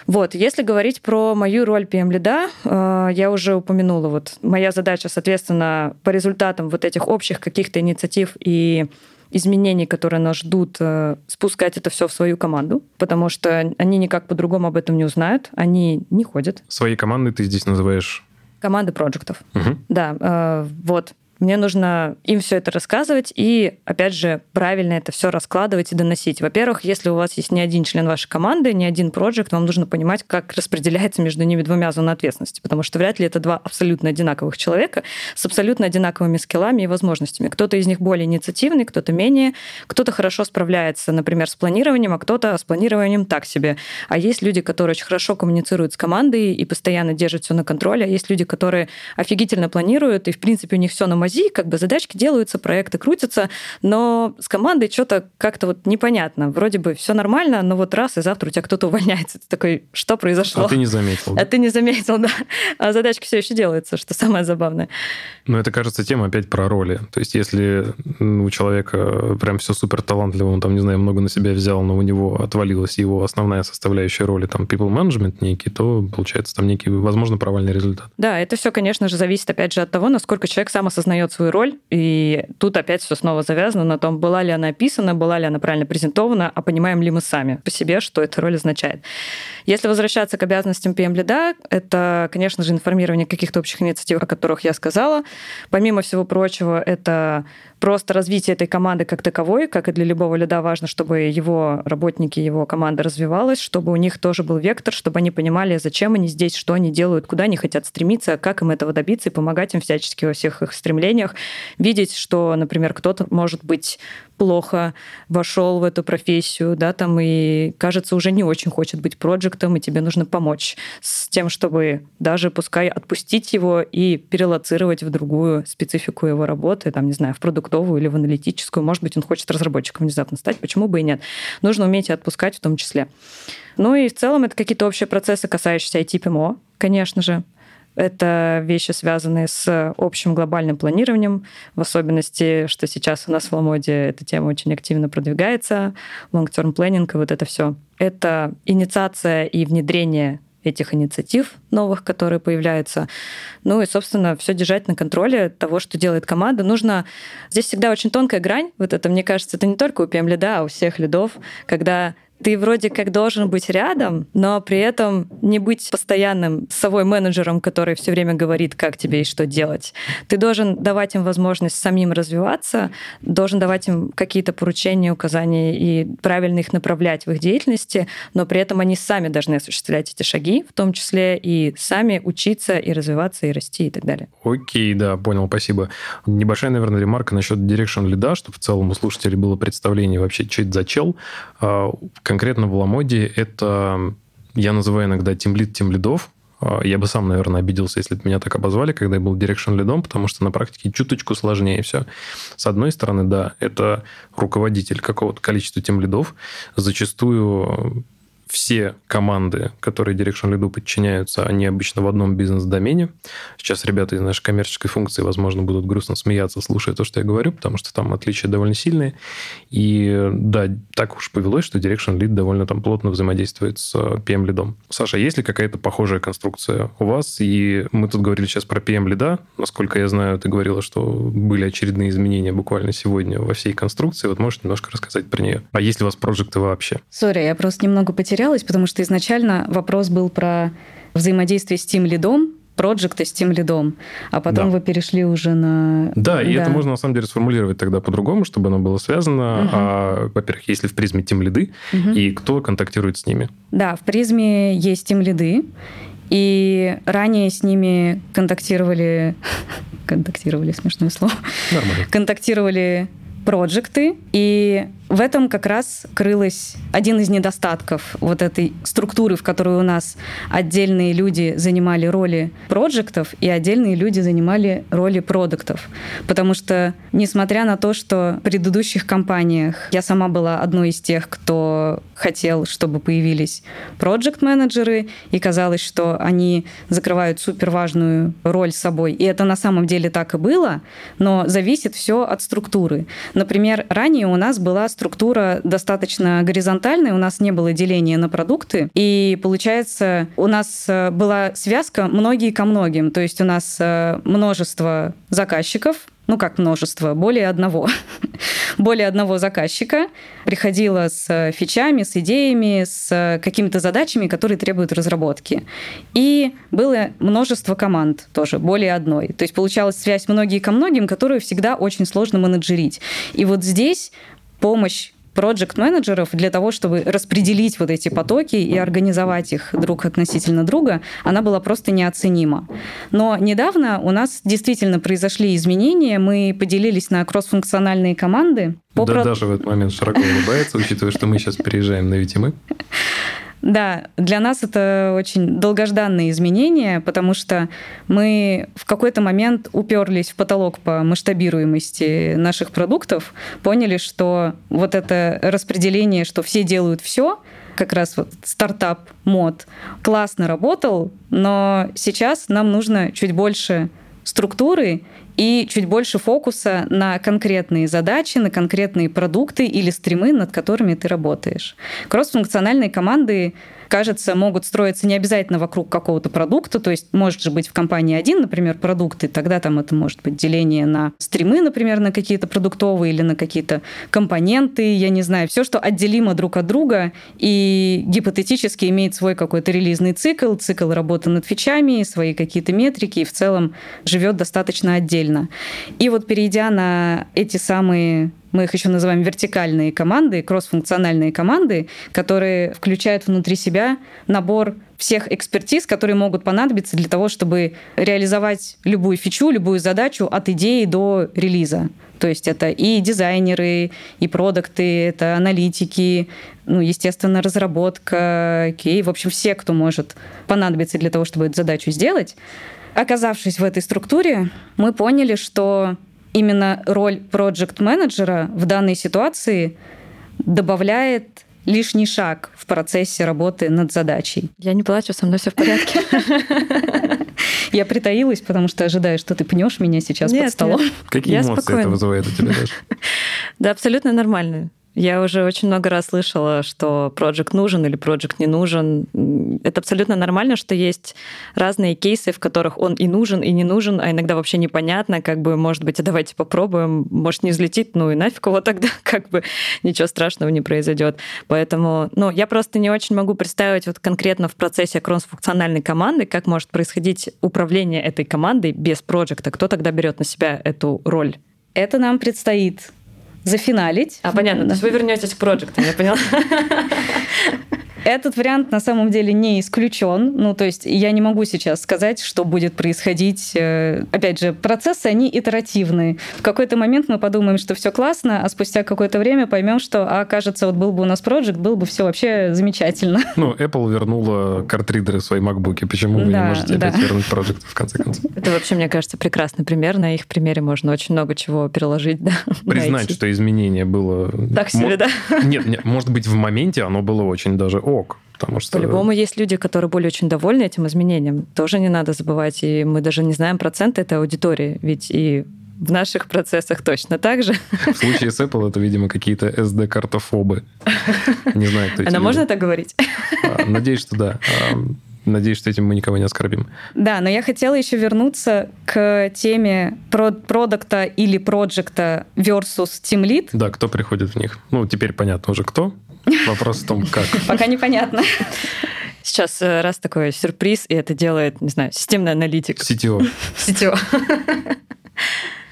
Вот, если говорить про мою роль PM лида, э, я уже упомянула, вот моя задача, соответственно, по результатам вот этих общих каких-то инициатив и изменений, которые нас ждут, э, спускать это все в свою команду, потому что они никак по-другому об этом не узнают, они не ходят. Свои команды ты здесь называешь? Команды проектов. Угу. Да, э, вот. Мне нужно им все это рассказывать и, опять же, правильно это все раскладывать и доносить. Во-первых, если у вас есть не один член вашей команды, не один проект, вам нужно понимать, как распределяется между ними двумя зоны ответственности, потому что вряд ли это два абсолютно одинаковых человека с абсолютно одинаковыми скиллами и возможностями. Кто-то из них более инициативный, кто-то менее, кто-то хорошо справляется, например, с планированием, а кто-то с планированием так себе. А есть люди, которые очень хорошо коммуницируют с командой и постоянно держат все на контроле, а есть люди, которые офигительно планируют, и, в принципе, у них все на мази, как бы задачки делаются, проекты крутятся, но с командой что-то как-то вот непонятно. Вроде бы все нормально, но вот раз, и завтра у тебя кто-то увольняется. Ты такой, что произошло? А ты не заметил. Да? А ты не заметил, да. А задачки все еще делаются, что самое забавное. Ну, это, кажется, тема опять про роли. То есть, если у человека прям все супер талантливо, он там, не знаю, много на себя взял, но у него отвалилась его основная составляющая роли, там, people management некий, то получается там некий, возможно, провальный результат. Да, это все, конечно же, зависит, опять же, от того, насколько человек сам осознает осознает свою роль, и тут опять все снова завязано на том, была ли она описана, была ли она правильно презентована, а понимаем ли мы сами по себе, что эта роль означает. Если возвращаться к обязанностям PM-лида, это, конечно же, информирование каких-то общих инициатив, о которых я сказала. Помимо всего прочего, это просто развитие этой команды как таковой, как и для любого лида важно, чтобы его работники, его команда развивалась, чтобы у них тоже был вектор, чтобы они понимали, зачем они здесь, что они делают, куда они хотят стремиться, как им этого добиться и помогать им всячески во всех их стремлениях, видеть, что, например, кто-то может быть плохо вошел в эту профессию, да, там и, кажется, уже не очень хочет быть проектом, и тебе нужно помочь с тем, чтобы даже пускай отпустить его и перелоцировать в другую специфику его работы, там, не знаю, в продуктовую или в аналитическую. Может быть, он хочет разработчиком внезапно стать, почему бы и нет. Нужно уметь отпускать в том числе. Ну и в целом это какие-то общие процессы, касающиеся IT-ПМО, конечно же. Это вещи, связанные с общим глобальным планированием, в особенности, что сейчас у нас в Ламоде эта тема очень активно продвигается, long-term planning и вот это все. Это инициация и внедрение этих инициатив новых, которые появляются. Ну и, собственно, все держать на контроле того, что делает команда. Нужно... Здесь всегда очень тонкая грань. Вот это, мне кажется, это не только у PM лида, а у всех лидов, когда ты вроде как должен быть рядом, но при этом не быть постоянным совой менеджером, который все время говорит, как тебе и что делать. Ты должен давать им возможность самим развиваться, должен давать им какие-то поручения, указания и правильно их направлять в их деятельности, но при этом они сами должны осуществлять эти шаги, в том числе и сами учиться и развиваться, и расти и так далее. Окей, да, понял, спасибо. Небольшая, наверное, ремарка насчет Direction лида, чтобы в целом у слушателей было представление вообще, что это за чел а, конкретно в Ламоде это, я называю иногда тимлид тимлидов, а, я бы сам, наверное, обиделся, если бы меня так обозвали, когда я был direction лидом, потому что на практике чуточку сложнее все. С одной стороны, да, это руководитель какого-то количества тем лидов. Зачастую все команды, которые Direction Lead подчиняются, они обычно в одном бизнес-домене. Сейчас ребята из нашей коммерческой функции, возможно, будут грустно смеяться, слушая то, что я говорю, потому что там отличия довольно сильные. И да, так уж повелось, что Direction Lead довольно там плотно взаимодействует с PM лидом. Саша, есть ли какая-то похожая конструкция у вас? И мы тут говорили сейчас про PM лида. Насколько я знаю, ты говорила, что были очередные изменения буквально сегодня во всей конструкции. Вот можешь немножко рассказать про нее? А есть ли у вас проекты вообще? Сори, я просто немного потеряла потерялась, потому что изначально вопрос был про взаимодействие с тимлидом, проджекта с тимлидом, а потом да. вы перешли уже на... Да, и да. это можно на самом деле сформулировать тогда по-другому, чтобы оно было связано. Угу. А, во-первых, если в призме тимлиды, угу. и кто контактирует с ними? Да, в призме есть тимлиды, и ранее с ними контактировали... контактировали, смешное слово. Нормально. Контактировали проекты, и в этом как раз крылась один из недостатков вот этой структуры, в которой у нас отдельные люди занимали роли проектов и отдельные люди занимали роли продуктов. Потому что, несмотря на то, что в предыдущих компаниях я сама была одной из тех, кто хотел, чтобы появились проект-менеджеры, и казалось, что они закрывают супер важную роль собой. И это на самом деле так и было, но зависит все от структуры. Например, ранее у нас была структура достаточно горизонтальная, у нас не было деления на продукты, и получается, у нас э, была связка многие ко многим, то есть у нас э, множество заказчиков, ну как множество, более одного, более одного заказчика приходила с фичами, с идеями, с какими-то задачами, которые требуют разработки. И было множество команд тоже, более одной. То есть получалась связь многие ко многим, которую всегда очень сложно менеджерить. И вот здесь помощь проект-менеджеров для того, чтобы распределить вот эти потоки и организовать их друг относительно друга, она была просто неоценима. Но недавно у нас действительно произошли изменения. Мы поделились на кроссфункциональные команды. Да, про... даже в этот момент широко улыбается, учитывая, что мы сейчас переезжаем на VTM. Да, для нас это очень долгожданные изменения, потому что мы в какой-то момент уперлись в потолок по масштабируемости наших продуктов, поняли, что вот это распределение, что все делают все, как раз вот стартап мод классно работал, но сейчас нам нужно чуть больше структуры и чуть больше фокуса на конкретные задачи, на конкретные продукты или стримы, над которыми ты работаешь. Кросс-функциональные команды кажется, могут строиться не обязательно вокруг какого-то продукта, то есть может же быть в компании один, например, продукты, тогда там это может быть деление на стримы, например, на какие-то продуктовые или на какие-то компоненты, я не знаю, все, что отделимо друг от друга и гипотетически имеет свой какой-то релизный цикл, цикл работы над фичами, свои какие-то метрики и в целом живет достаточно отдельно. И вот перейдя на эти самые мы их еще называем вертикальные команды, кроссфункциональные команды, которые включают внутри себя набор всех экспертиз, которые могут понадобиться для того, чтобы реализовать любую фичу, любую задачу от идеи до релиза. То есть это и дизайнеры, и продукты, это аналитики, ну, естественно, разработка, окей, в общем, все, кто может понадобиться для того, чтобы эту задачу сделать. Оказавшись в этой структуре, мы поняли, что именно роль проект-менеджера в данной ситуации добавляет лишний шаг в процессе работы над задачей. Я не плачу, со мной все в порядке. Я притаилась, потому что ожидаю, что ты пнешь меня сейчас под столом. Какие эмоции это вызывает у тебя, Даша? Да, абсолютно нормально. Я уже очень много раз слышала, что проект нужен или проект не нужен. Это абсолютно нормально, что есть разные кейсы, в которых он и нужен, и не нужен, а иногда вообще непонятно, как бы, может быть, а давайте попробуем, может, не взлетит, ну и нафиг его тогда, как бы ничего страшного не произойдет. Поэтому, ну, я просто не очень могу представить вот конкретно в процессе кросс-функциональной команды, как может происходить управление этой командой без проекта. Кто тогда берет на себя эту роль? Это нам предстоит зафиналить. А, понятно. То есть вы вернетесь к проектам, я поняла. Этот вариант на самом деле не исключен. Ну, то есть я не могу сейчас сказать, что будет происходить. Э, опять же, процессы, они итеративные. В какой-то момент мы подумаем, что все классно, а спустя какое-то время поймем, что, а, кажется, вот был бы у нас проект, был бы все вообще замечательно. Ну, Apple вернула картридеры в свои MacBook. Почему вы да, не можете да. опять вернуть проект в конце концов? Это вообще, мне кажется, прекрасный пример. На их примере можно очень много чего переложить. Да, Признать, что изменение было... Так себе, да? Нет, нет, может быть, в моменте оно было очень даже ок. Потому что... По-любому есть люди, которые были очень довольны этим изменением. Тоже не надо забывать. И мы даже не знаем процент этой аудитории. Ведь и в наших процессах точно так же. В случае с Apple это, видимо, какие-то SD-картофобы. Не знаю, кто эти Она можно так говорить? А, надеюсь, что да. А, надеюсь, что этим мы никого не оскорбим. Да, но я хотела еще вернуться к теме про продукта или проекта versus Team Lead. Да, кто приходит в них. Ну, теперь понятно уже кто. Вопрос в том, как. Пока непонятно. Сейчас э, раз такой сюрприз, и это делает, не знаю, системный аналитик. CTO. CTO.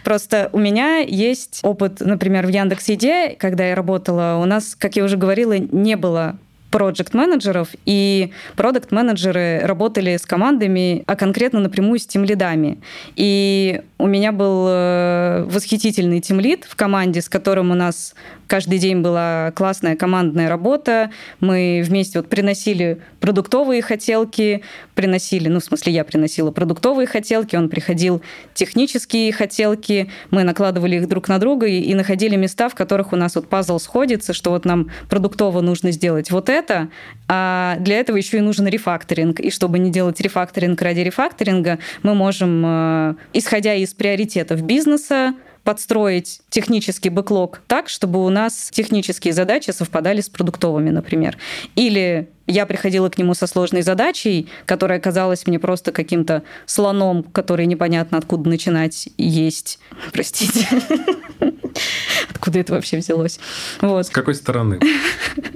Просто у меня есть опыт, например, в Яндекс.Еде, когда я работала, у нас, как я уже говорила, не было проект-менеджеров, и продукт-менеджеры работали с командами, а конкретно напрямую с тимлидами. И у меня был э, восхитительный тимлид в команде, с которым у нас каждый день была классная командная работа. Мы вместе вот приносили продуктовые хотелки, приносили, ну, в смысле, я приносила продуктовые хотелки, он приходил технические хотелки, мы накладывали их друг на друга и, и находили места, в которых у нас вот пазл сходится, что вот нам продуктово нужно сделать вот это, а для этого еще и нужен рефакторинг. И чтобы не делать рефакторинг ради рефакторинга, мы можем, э, исходя из приоритетов бизнеса, подстроить технический бэклог так, чтобы у нас технические задачи совпадали с продуктовыми, например. Или я приходила к нему со сложной задачей, которая казалась мне просто каким-то слоном, который непонятно откуда начинать есть. Простите. Откуда это вообще взялось? Вот. С какой стороны?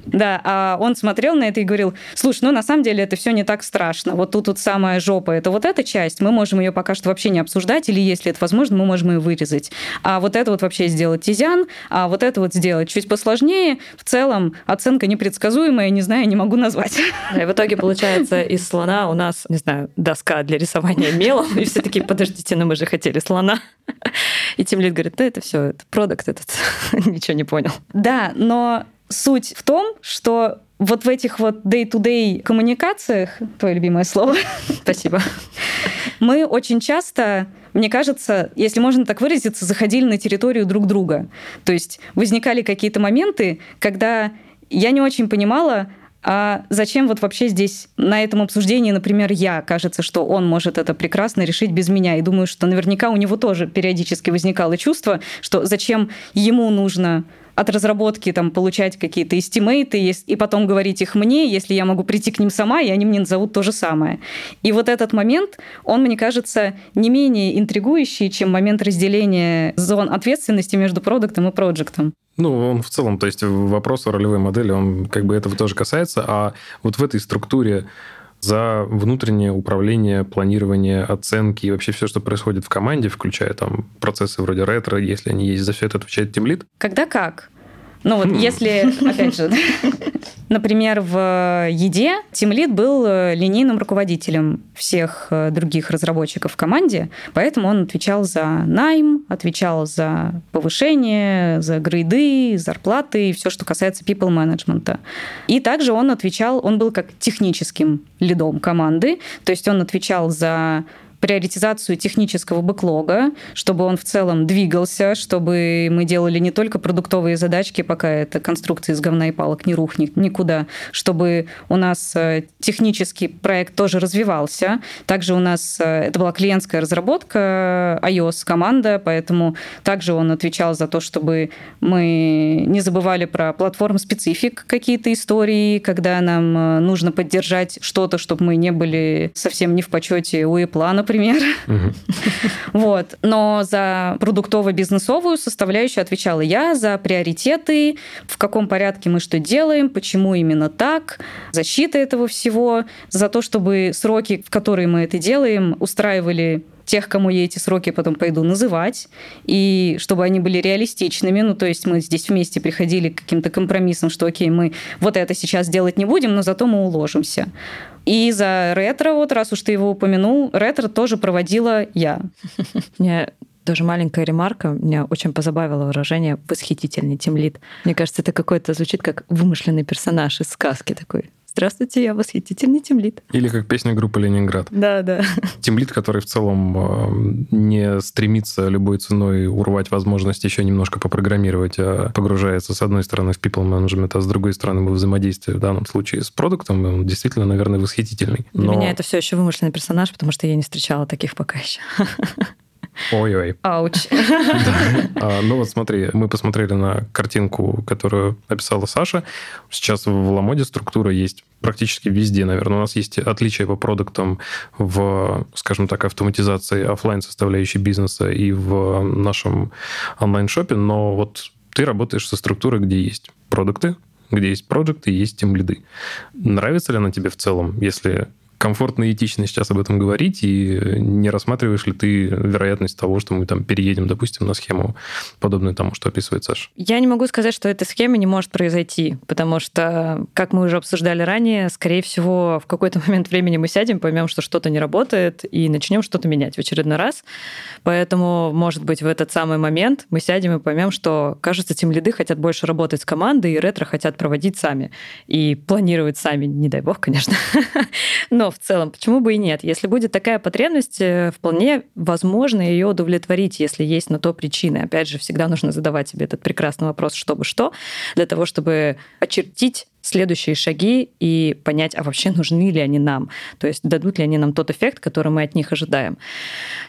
Да, а он смотрел на это и говорил, слушай, ну на самом деле это все не так страшно. Вот тут вот самая жопа, это вот эта часть, мы можем ее пока что вообще не обсуждать, или если это возможно, мы можем ее вырезать. А вот это вот вообще сделать тизян, а вот это вот сделать чуть посложнее. В целом оценка непредсказуемая, не знаю, не могу назвать. Да, и в итоге получается из слона у нас, не знаю, доска для рисования мелом, и все таки подождите, но мы же хотели слона. И Тим Лид говорит, да это все, это продукт этот, ничего не понял. Да, но суть в том, что вот в этих вот day-to-day коммуникациях, твое любимое слово, спасибо, мы очень часто мне кажется, если можно так выразиться, заходили на территорию друг друга. То есть возникали какие-то моменты, когда я не очень понимала, а зачем вот вообще здесь на этом обсуждении, например, я? Кажется, что он может это прекрасно решить без меня. И думаю, что наверняка у него тоже периодически возникало чувство, что зачем ему нужно от разработки там получать какие-то эстимейты и потом говорить их мне, если я могу прийти к ним сама, и они мне назовут то же самое. И вот этот момент, он, мне кажется, не менее интригующий, чем момент разделения зон ответственности между продуктом и проектом. Ну, он в целом, то есть вопрос о ролевой модели, он как бы этого тоже касается, а вот в этой структуре за внутреннее управление, планирование, оценки и вообще все, что происходит в команде, включая там процессы вроде ретро, если они есть, за все это отвечает тимлит? Когда как? Ну вот, хм. если, опять же, например, в еде Тимлит был э, линейным руководителем всех э, других разработчиков в команде, поэтому он отвечал за найм, отвечал за повышение, за грейды, зарплаты и все, что касается people management. И также он отвечал, он был как техническим лидом команды, то есть он отвечал за приоритизацию технического бэклога, чтобы он в целом двигался, чтобы мы делали не только продуктовые задачки, пока эта конструкция из говна и палок не рухнет никуда, чтобы у нас э, технический проект тоже развивался. Также у нас э, это была клиентская разработка, iOS-команда, поэтому также он отвечал за то, чтобы мы не забывали про платформ-специфик какие-то истории, когда нам э, нужно поддержать что-то, чтобы мы не были совсем не в почете у Apple, например. Вот. Но за продуктово-бизнесовую составляющую отвечала я, за приоритеты, в каком порядке мы что делаем, почему именно так, защита этого всего, за то, чтобы сроки, в которые мы это делаем, устраивали тех, кому я эти сроки потом пойду называть, и чтобы они были реалистичными. Ну, то есть мы здесь вместе приходили к каким-то компромиссам, что окей, мы вот это сейчас делать не будем, но зато мы уложимся. И за ретро, вот раз уж ты его упомянул, ретро тоже проводила я. Мне тоже маленькая ремарка. Меня очень позабавило выражение «восхитительный тимлит». Мне кажется, это какой-то звучит как вымышленный персонаж из сказки такой. Здравствуйте, я восхитительный тимлит. Или как песня группы «Ленинград». Да, да. Тимлит, который в целом э, не стремится любой ценой урвать возможность еще немножко попрограммировать, а погружается, с одной стороны, в people management, а с другой стороны, в взаимодействие в данном случае с продуктом, он действительно, наверное, восхитительный. Для Но... меня это все еще вымышленный персонаж, потому что я не встречала таких пока еще. Ой-ой. Ауч. А, ну вот смотри, мы посмотрели на картинку, которую описала Саша. Сейчас в Ламоде структура есть практически везде, наверное. У нас есть отличия по продуктам в, скажем так, автоматизации офлайн составляющей бизнеса и в нашем онлайн-шопе, но вот ты работаешь со структурой, где есть продукты, где есть проекты и есть тем лиды. Нравится ли она тебе в целом, если комфортно и этично сейчас об этом говорить, и не рассматриваешь ли ты вероятность того, что мы там переедем, допустим, на схему, подобную тому, что описывает Саша? Я не могу сказать, что эта схема не может произойти, потому что, как мы уже обсуждали ранее, скорее всего, в какой-то момент времени мы сядем, поймем, что что-то не работает, и начнем что-то менять в очередной раз. Поэтому, может быть, в этот самый момент мы сядем и поймем, что, кажется, тем лиды хотят больше работать с командой, и ретро хотят проводить сами. И планировать сами, не дай бог, конечно. Но в целом, почему бы и нет? Если будет такая потребность, э, вполне возможно ее удовлетворить, если есть на то причины. Опять же, всегда нужно задавать себе этот прекрасный вопрос, чтобы что, для того, чтобы очертить следующие шаги и понять, а вообще нужны ли они нам, то есть дадут ли они нам тот эффект, который мы от них ожидаем.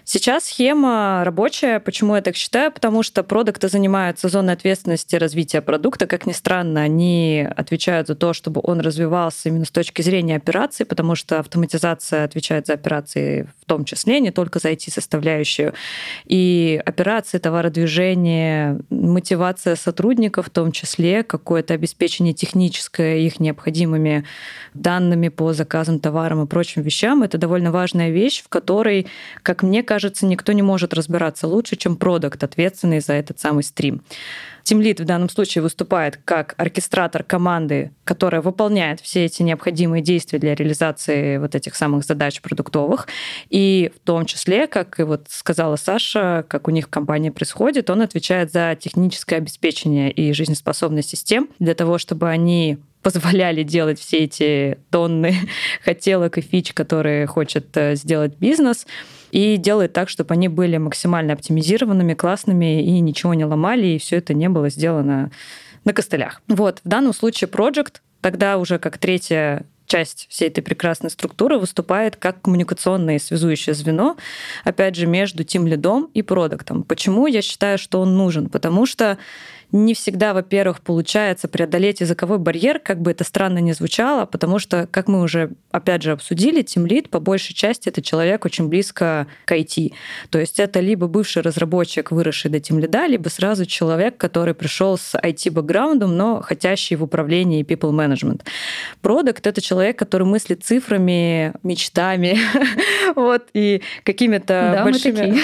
Сейчас схема рабочая. Почему я так считаю? Потому что продукты занимаются зоной ответственности развития продукта. Как ни странно, они отвечают за то, чтобы он развивался именно с точки зрения операций, потому что автоматизация отвечает за операции в том числе, не только за IT-составляющую. И операции, товародвижение, мотивация сотрудников в том числе, какое-то обеспечение техническое их необходимыми данными по заказам, товарам и прочим вещам, это довольно важная вещь, в которой, как мне кажется, никто не может разбираться лучше, чем продукт, ответственный за этот самый стрим. Тимлит в данном случае выступает как оркестратор команды, которая выполняет все эти необходимые действия для реализации вот этих самых задач продуктовых. И в том числе, как и вот сказала Саша, как у них в компании происходит, он отвечает за техническое обеспечение и жизнеспособность систем для того, чтобы они позволяли делать все эти тонны хотелок и фич, которые хочет э, сделать бизнес, и делает так, чтобы они были максимально оптимизированными, классными и ничего не ломали, и все это не было сделано на костылях. Вот, в данном случае Project тогда уже как третья часть всей этой прекрасной структуры выступает как коммуникационное связующее звено, опять же, между тем лидом и продуктом. Почему я считаю, что он нужен? Потому что не всегда, во-первых, получается преодолеть языковой барьер, как бы это странно ни звучало, потому что, как мы уже, опять же, обсудили, тимлид по большей части это человек очень близко к IT. То есть это либо бывший разработчик, выросший до тимлида, либо сразу человек, который пришел с IT-бэкграундом, но хотящий в управлении people management. Продукт — это человек, который мыслит цифрами, мечтами, вот, и какими-то большими...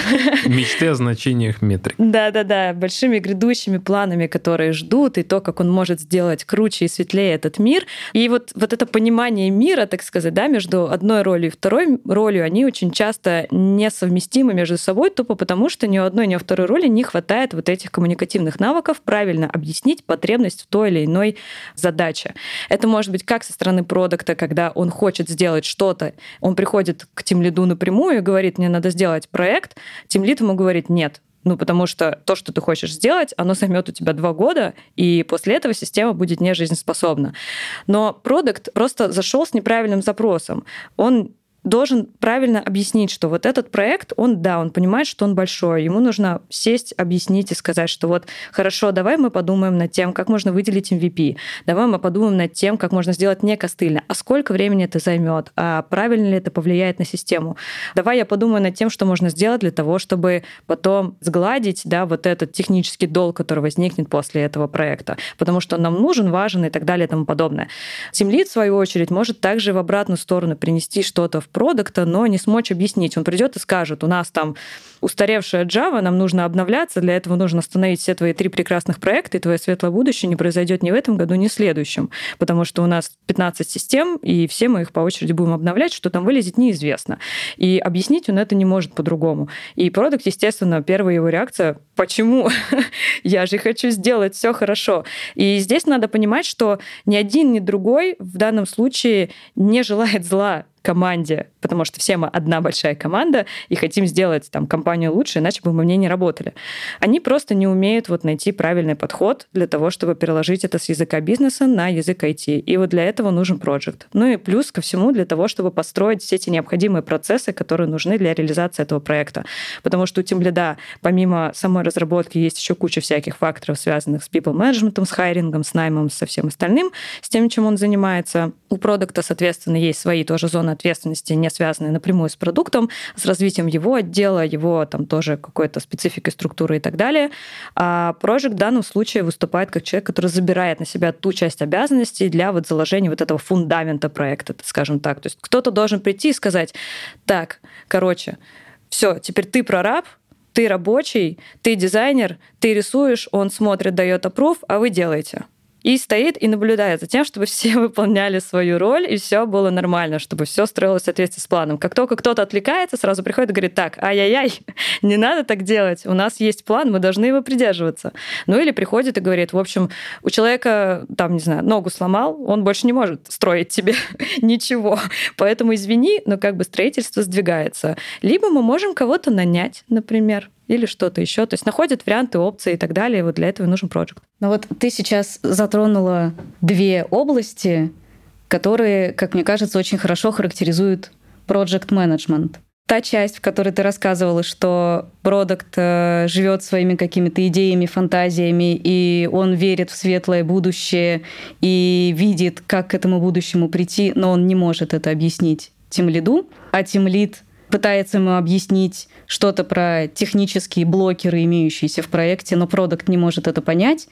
Мечты о значениях метрик. Да-да-да, большими грядущими планами планами, которые ждут, и то, как он может сделать круче и светлее этот мир. И вот, вот это понимание мира, так сказать, да, между одной ролью и второй ролью, они очень часто несовместимы между собой, тупо потому, что ни у одной, ни у второй роли не хватает вот этих коммуникативных навыков правильно объяснить потребность в той или иной задаче. Это может быть как со стороны продукта, когда он хочет сделать что-то, он приходит к тимлиду напрямую и говорит, мне надо сделать проект, тимлид ему говорит, нет, ну, потому что то, что ты хочешь сделать, оно займет у тебя два года, и после этого система будет не жизнеспособна. Но продукт просто зашел с неправильным запросом. Он должен правильно объяснить, что вот этот проект, он, да, он понимает, что он большой, ему нужно сесть, объяснить и сказать, что вот, хорошо, давай мы подумаем над тем, как можно выделить MVP, давай мы подумаем над тем, как можно сделать не костыльно, а сколько времени это займет, а правильно ли это повлияет на систему. Давай я подумаю над тем, что можно сделать для того, чтобы потом сгладить, да, вот этот технический долг, который возникнет после этого проекта, потому что он нам нужен, важен и так далее и тому подобное. Тимлит, в свою очередь, может также в обратную сторону принести что-то в продукта, но не смочь объяснить. Он придет и скажет, у нас там устаревшая Java, нам нужно обновляться, для этого нужно остановить все твои три прекрасных проекта, и твое светлое будущее не произойдет ни в этом году, ни в следующем, потому что у нас 15 систем, и все мы их по очереди будем обновлять, что там вылезет, неизвестно. И объяснить он это не может по-другому. И продукт, естественно, первая его реакция, почему? Я же хочу сделать все хорошо. И здесь надо понимать, что ни один, ни другой в данном случае не желает зла команде, потому что все мы одна большая команда и хотим сделать там компанию лучше, иначе бы мы в ней не работали. Они просто не умеют вот найти правильный подход для того, чтобы переложить это с языка бизнеса на язык IT. И вот для этого нужен проект. Ну и плюс ко всему для того, чтобы построить все эти необходимые процессы, которые нужны для реализации этого проекта. Потому что у Тимлида, помимо самой разработки, есть еще куча всяких факторов, связанных с people management, с хайрингом, с наймом, со всем остальным, с тем, чем он занимается. У продукта, соответственно, есть свои тоже зоны ответственности, не связанные напрямую с продуктом, с развитием его отдела, его там тоже какой-то спецификой структуры и так далее. А Project в данном случае выступает как человек, который забирает на себя ту часть обязанностей для вот заложения вот этого фундамента проекта, скажем так. То есть кто-то должен прийти и сказать, так, короче, все, теперь ты прораб, ты рабочий, ты дизайнер, ты рисуешь, он смотрит, дает опруф, а вы делаете и стоит и наблюдает за тем, чтобы все выполняли свою роль, и все было нормально, чтобы все строилось в соответствии с планом. Как только кто-то отвлекается, сразу приходит и говорит, так, ай-яй-яй, не надо так делать, у нас есть план, мы должны его придерживаться. Ну или приходит и говорит, в общем, у человека, там, не знаю, ногу сломал, он больше не может строить тебе ничего, поэтому извини, но как бы строительство сдвигается. Либо мы можем кого-то нанять, например, или что-то еще. То есть находят варианты, опции и так далее. Вот для этого нужен проект. Ну вот ты сейчас затронула две области, которые, как мне кажется, очень хорошо характеризуют project management. Та часть, в которой ты рассказывала, что продукт э, живет своими какими-то идеями, фантазиями, и он верит в светлое будущее и видит, как к этому будущему прийти, но он не может это объяснить тем лиду, а тем лид пытается ему объяснить что-то про технические блокеры, имеющиеся в проекте, но продукт не может это понять,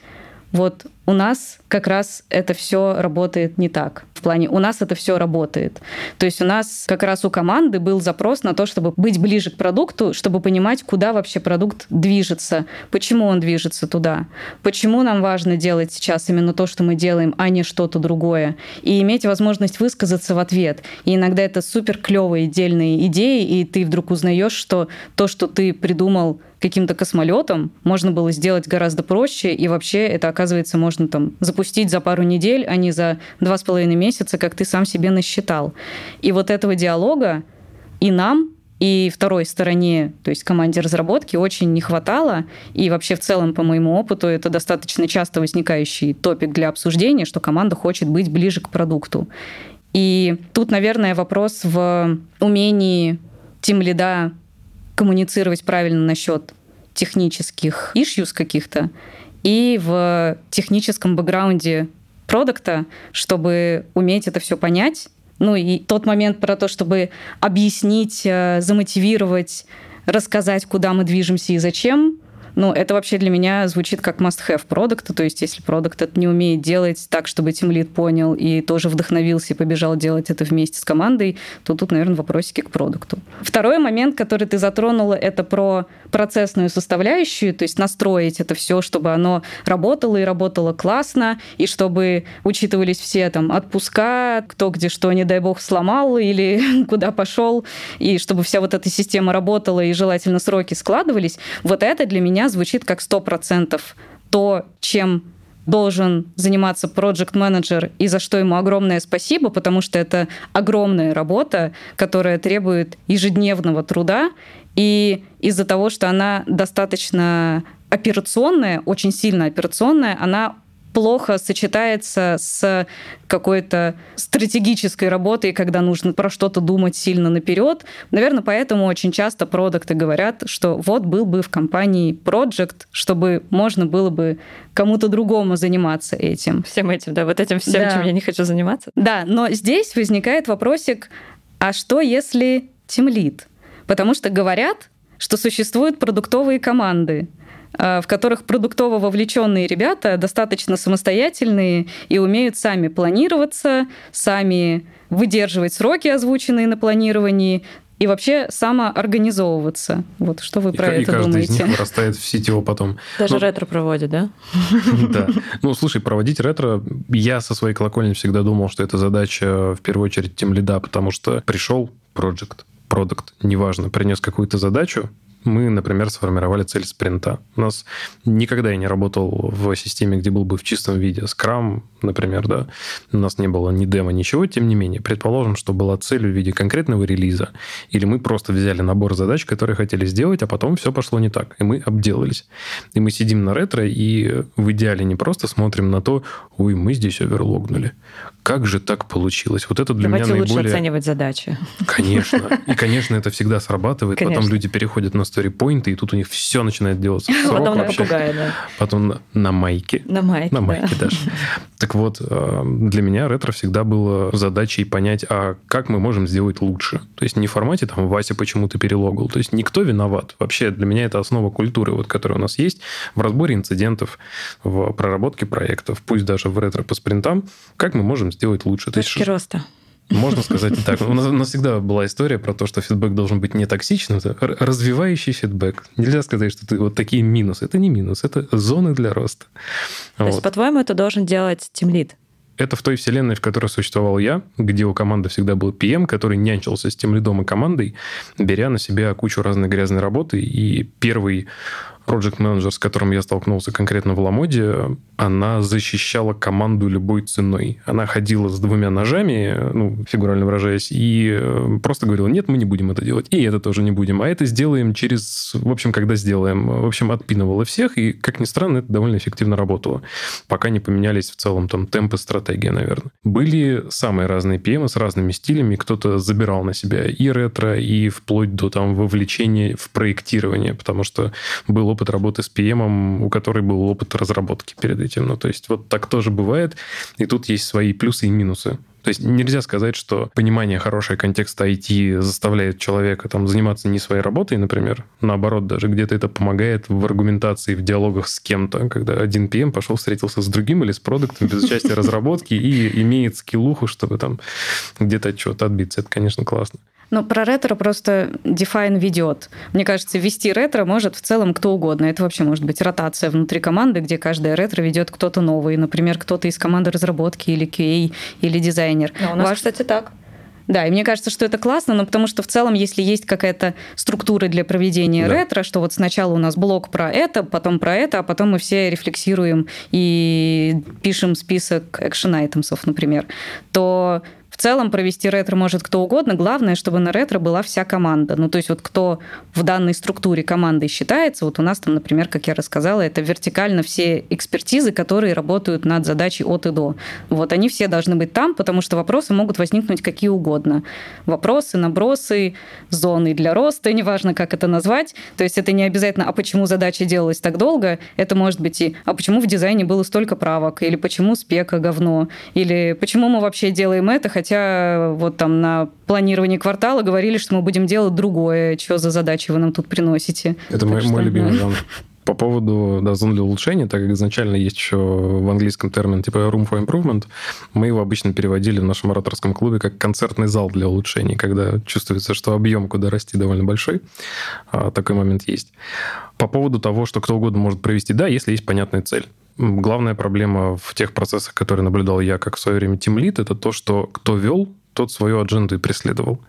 вот у нас как раз это все работает не так. В плане у нас это все работает. То есть у нас как раз у команды был запрос на то, чтобы быть ближе к продукту, чтобы понимать, куда вообще продукт движется, почему он движется туда, почему нам важно делать сейчас именно то, что мы делаем, а не что-то другое, и иметь возможность высказаться в ответ. И иногда это супер клевые, дельные идеи, и ты вдруг узнаешь, что то, что ты придумал каким-то космолетом можно было сделать гораздо проще, и вообще это, оказывается, можно там запустить за пару недель, а не за два с половиной месяца, как ты сам себе насчитал. И вот этого диалога и нам, и второй стороне, то есть команде разработки, очень не хватало. И вообще в целом, по моему опыту, это достаточно часто возникающий топик для обсуждения, что команда хочет быть ближе к продукту. И тут, наверное, вопрос в умении тем лида коммуницировать правильно насчет технических issues каких-то и в техническом бэкграунде продукта, чтобы уметь это все понять. Ну и тот момент про то, чтобы объяснить, э, замотивировать, рассказать, куда мы движемся и зачем, ну, это вообще для меня звучит как must-have продукта, то есть если продукт это не умеет делать так, чтобы Lead понял и тоже вдохновился и побежал делать это вместе с командой, то тут, наверное, вопросики к продукту. Второй момент, который ты затронула, это про процессную составляющую, то есть настроить это все, чтобы оно работало и работало классно, и чтобы учитывались все там отпуска, кто где что, не дай бог, сломал или куда пошел, и чтобы вся вот эта система работала и желательно сроки складывались. Вот это для меня звучит как 100% то, чем должен заниматься проект менеджер и за что ему огромное спасибо, потому что это огромная работа, которая требует ежедневного труда, и из-за того, что она достаточно операционная, очень сильно операционная, она плохо сочетается с какой-то стратегической работой, когда нужно про что-то думать сильно наперед. Наверное, поэтому очень часто продукты говорят, что вот был бы в компании проект, чтобы можно было бы кому-то другому заниматься этим. Всем этим, да, вот этим всем, да. чем я не хочу заниматься. Да, но здесь возникает вопросик, а что если тимлит? Потому что говорят, что существуют продуктовые команды, в которых продуктово вовлеченные ребята достаточно самостоятельные и умеют сами планироваться, сами выдерживать сроки, озвученные на планировании, и вообще самоорганизовываться. Вот что вы и, про и это каждый думаете? из них вырастает в сетево потом. Даже ну, ретро проводит, да? Да. Ну, слушай, проводить ретро, я со своей колокольни всегда думал, что это задача в первую очередь тем лида, потому что пришел проект, продукт, неважно, принес какую-то задачу, мы, например, сформировали цель спринта. У нас никогда я не работал в системе, где был бы в чистом виде Scrum, например, да. У нас не было ни демо, ничего. Тем не менее, предположим, что была цель в виде конкретного релиза, или мы просто взяли набор задач, которые хотели сделать, а потом все пошло не так, и мы обделались. И мы сидим на ретро и в идеале не просто смотрим на то, ой, мы здесь оверлогнули, как же так получилось? Вот это для Давайте меня лучше наиболее... оценивать задачи. Конечно. И, конечно, это всегда срабатывает. Конечно. Потом люди переходят на стори-поинты, и тут у них все начинает делаться в срок Потом на вообще. попугая, да. Потом на, на майке. На майке, На да. майке даже. Так вот, э, для меня ретро всегда было задачей понять, а как мы можем сделать лучше. То есть не в формате там Вася почему-то перелогал. То есть никто виноват. Вообще для меня это основа культуры, вот, которая у нас есть в разборе инцидентов, в проработке проектов, пусть даже в ретро по спринтам. Как мы можем сделать лучше? То есть Точки роста. можно сказать и так. У нас, у нас всегда была история про то, что фидбэк должен быть не токсичным, это р- развивающий фидбэк. Нельзя сказать, что ты вот такие минусы. Это не минус, это зоны для роста. То есть, Вот. по-твоему, это должен делать тимлид? Это в той вселенной, в которой существовал я, где у команды всегда был PM, который нянчился с тем лидом и командой, беря на себя кучу разной грязной работы. И первый project менеджер, с которым я столкнулся конкретно в Ламоде, она защищала команду любой ценой. Она ходила с двумя ножами, ну, фигурально выражаясь, и э, просто говорила, нет, мы не будем это делать, и это тоже не будем, а это сделаем через, в общем, когда сделаем. В общем, отпинывала всех, и, как ни странно, это довольно эффективно работало, пока не поменялись в целом там темпы, стратегия, наверное. Были самые разные PM с разными стилями, кто-то забирал на себя и ретро, и вплоть до там вовлечения в проектирование, потому что был опыт работы с PM, у которой был опыт разработки перед этим. Ну, то есть вот так тоже бывает, и тут есть свои плюсы и минусы. То есть нельзя сказать, что понимание хорошего контекста IT заставляет человека там, заниматься не своей работой, например. Наоборот, даже где-то это помогает в аргументации, в диалогах с кем-то, когда один PM пошел, встретился с другим или с продуктом без участия разработки и имеет скиллуху, чтобы там где-то от чего-то отбиться. Это, конечно, классно. Но про ретро просто Define ведет. Мне кажется, вести ретро может в целом кто угодно. Это вообще может быть ротация внутри команды, где каждая ретро ведет кто-то новый. Например, кто-то из команды разработки или QA, или дизайнер. Ну, у нас, Ваш- кстати, так. Да, и мне кажется, что это классно, но потому что в целом, если есть какая-то структура для проведения Да. ретро, что вот сначала у нас блок про это, потом про это, а потом мы все рефлексируем и пишем список items, например, то в целом провести ретро может кто угодно. Главное, чтобы на ретро была вся команда. Ну, то есть вот кто в данной структуре командой считается, вот у нас там, например, как я рассказала, это вертикально все экспертизы, которые работают над задачей от и до. Вот они все должны быть там, потому что вопросы могут возникнуть какие угодно. Вопросы, набросы, зоны для роста, неважно, как это назвать. То есть это не обязательно, а почему задача делалась так долго, это может быть и, а почему в дизайне было столько правок, или почему спека говно, или почему мы вообще делаем это, хотя вот там на планировании квартала говорили, что мы будем делать другое, что за задачи вы нам тут приносите. Это Так мой, что, мой любимый да. жанр. По поводу да, зон для улучшения, так как изначально есть еще в английском термин типа room for improvement, мы его обычно переводили в нашем ораторском клубе как концертный зал для улучшений, когда чувствуется, что объем куда расти довольно большой. А, Такой момент есть. По поводу того, что кто угодно может провести, да, если есть понятная цель. Главная проблема в тех процессах, которые наблюдал я, как в свое время тимлит, это то, что кто вел, тот свою адженду и преследовал.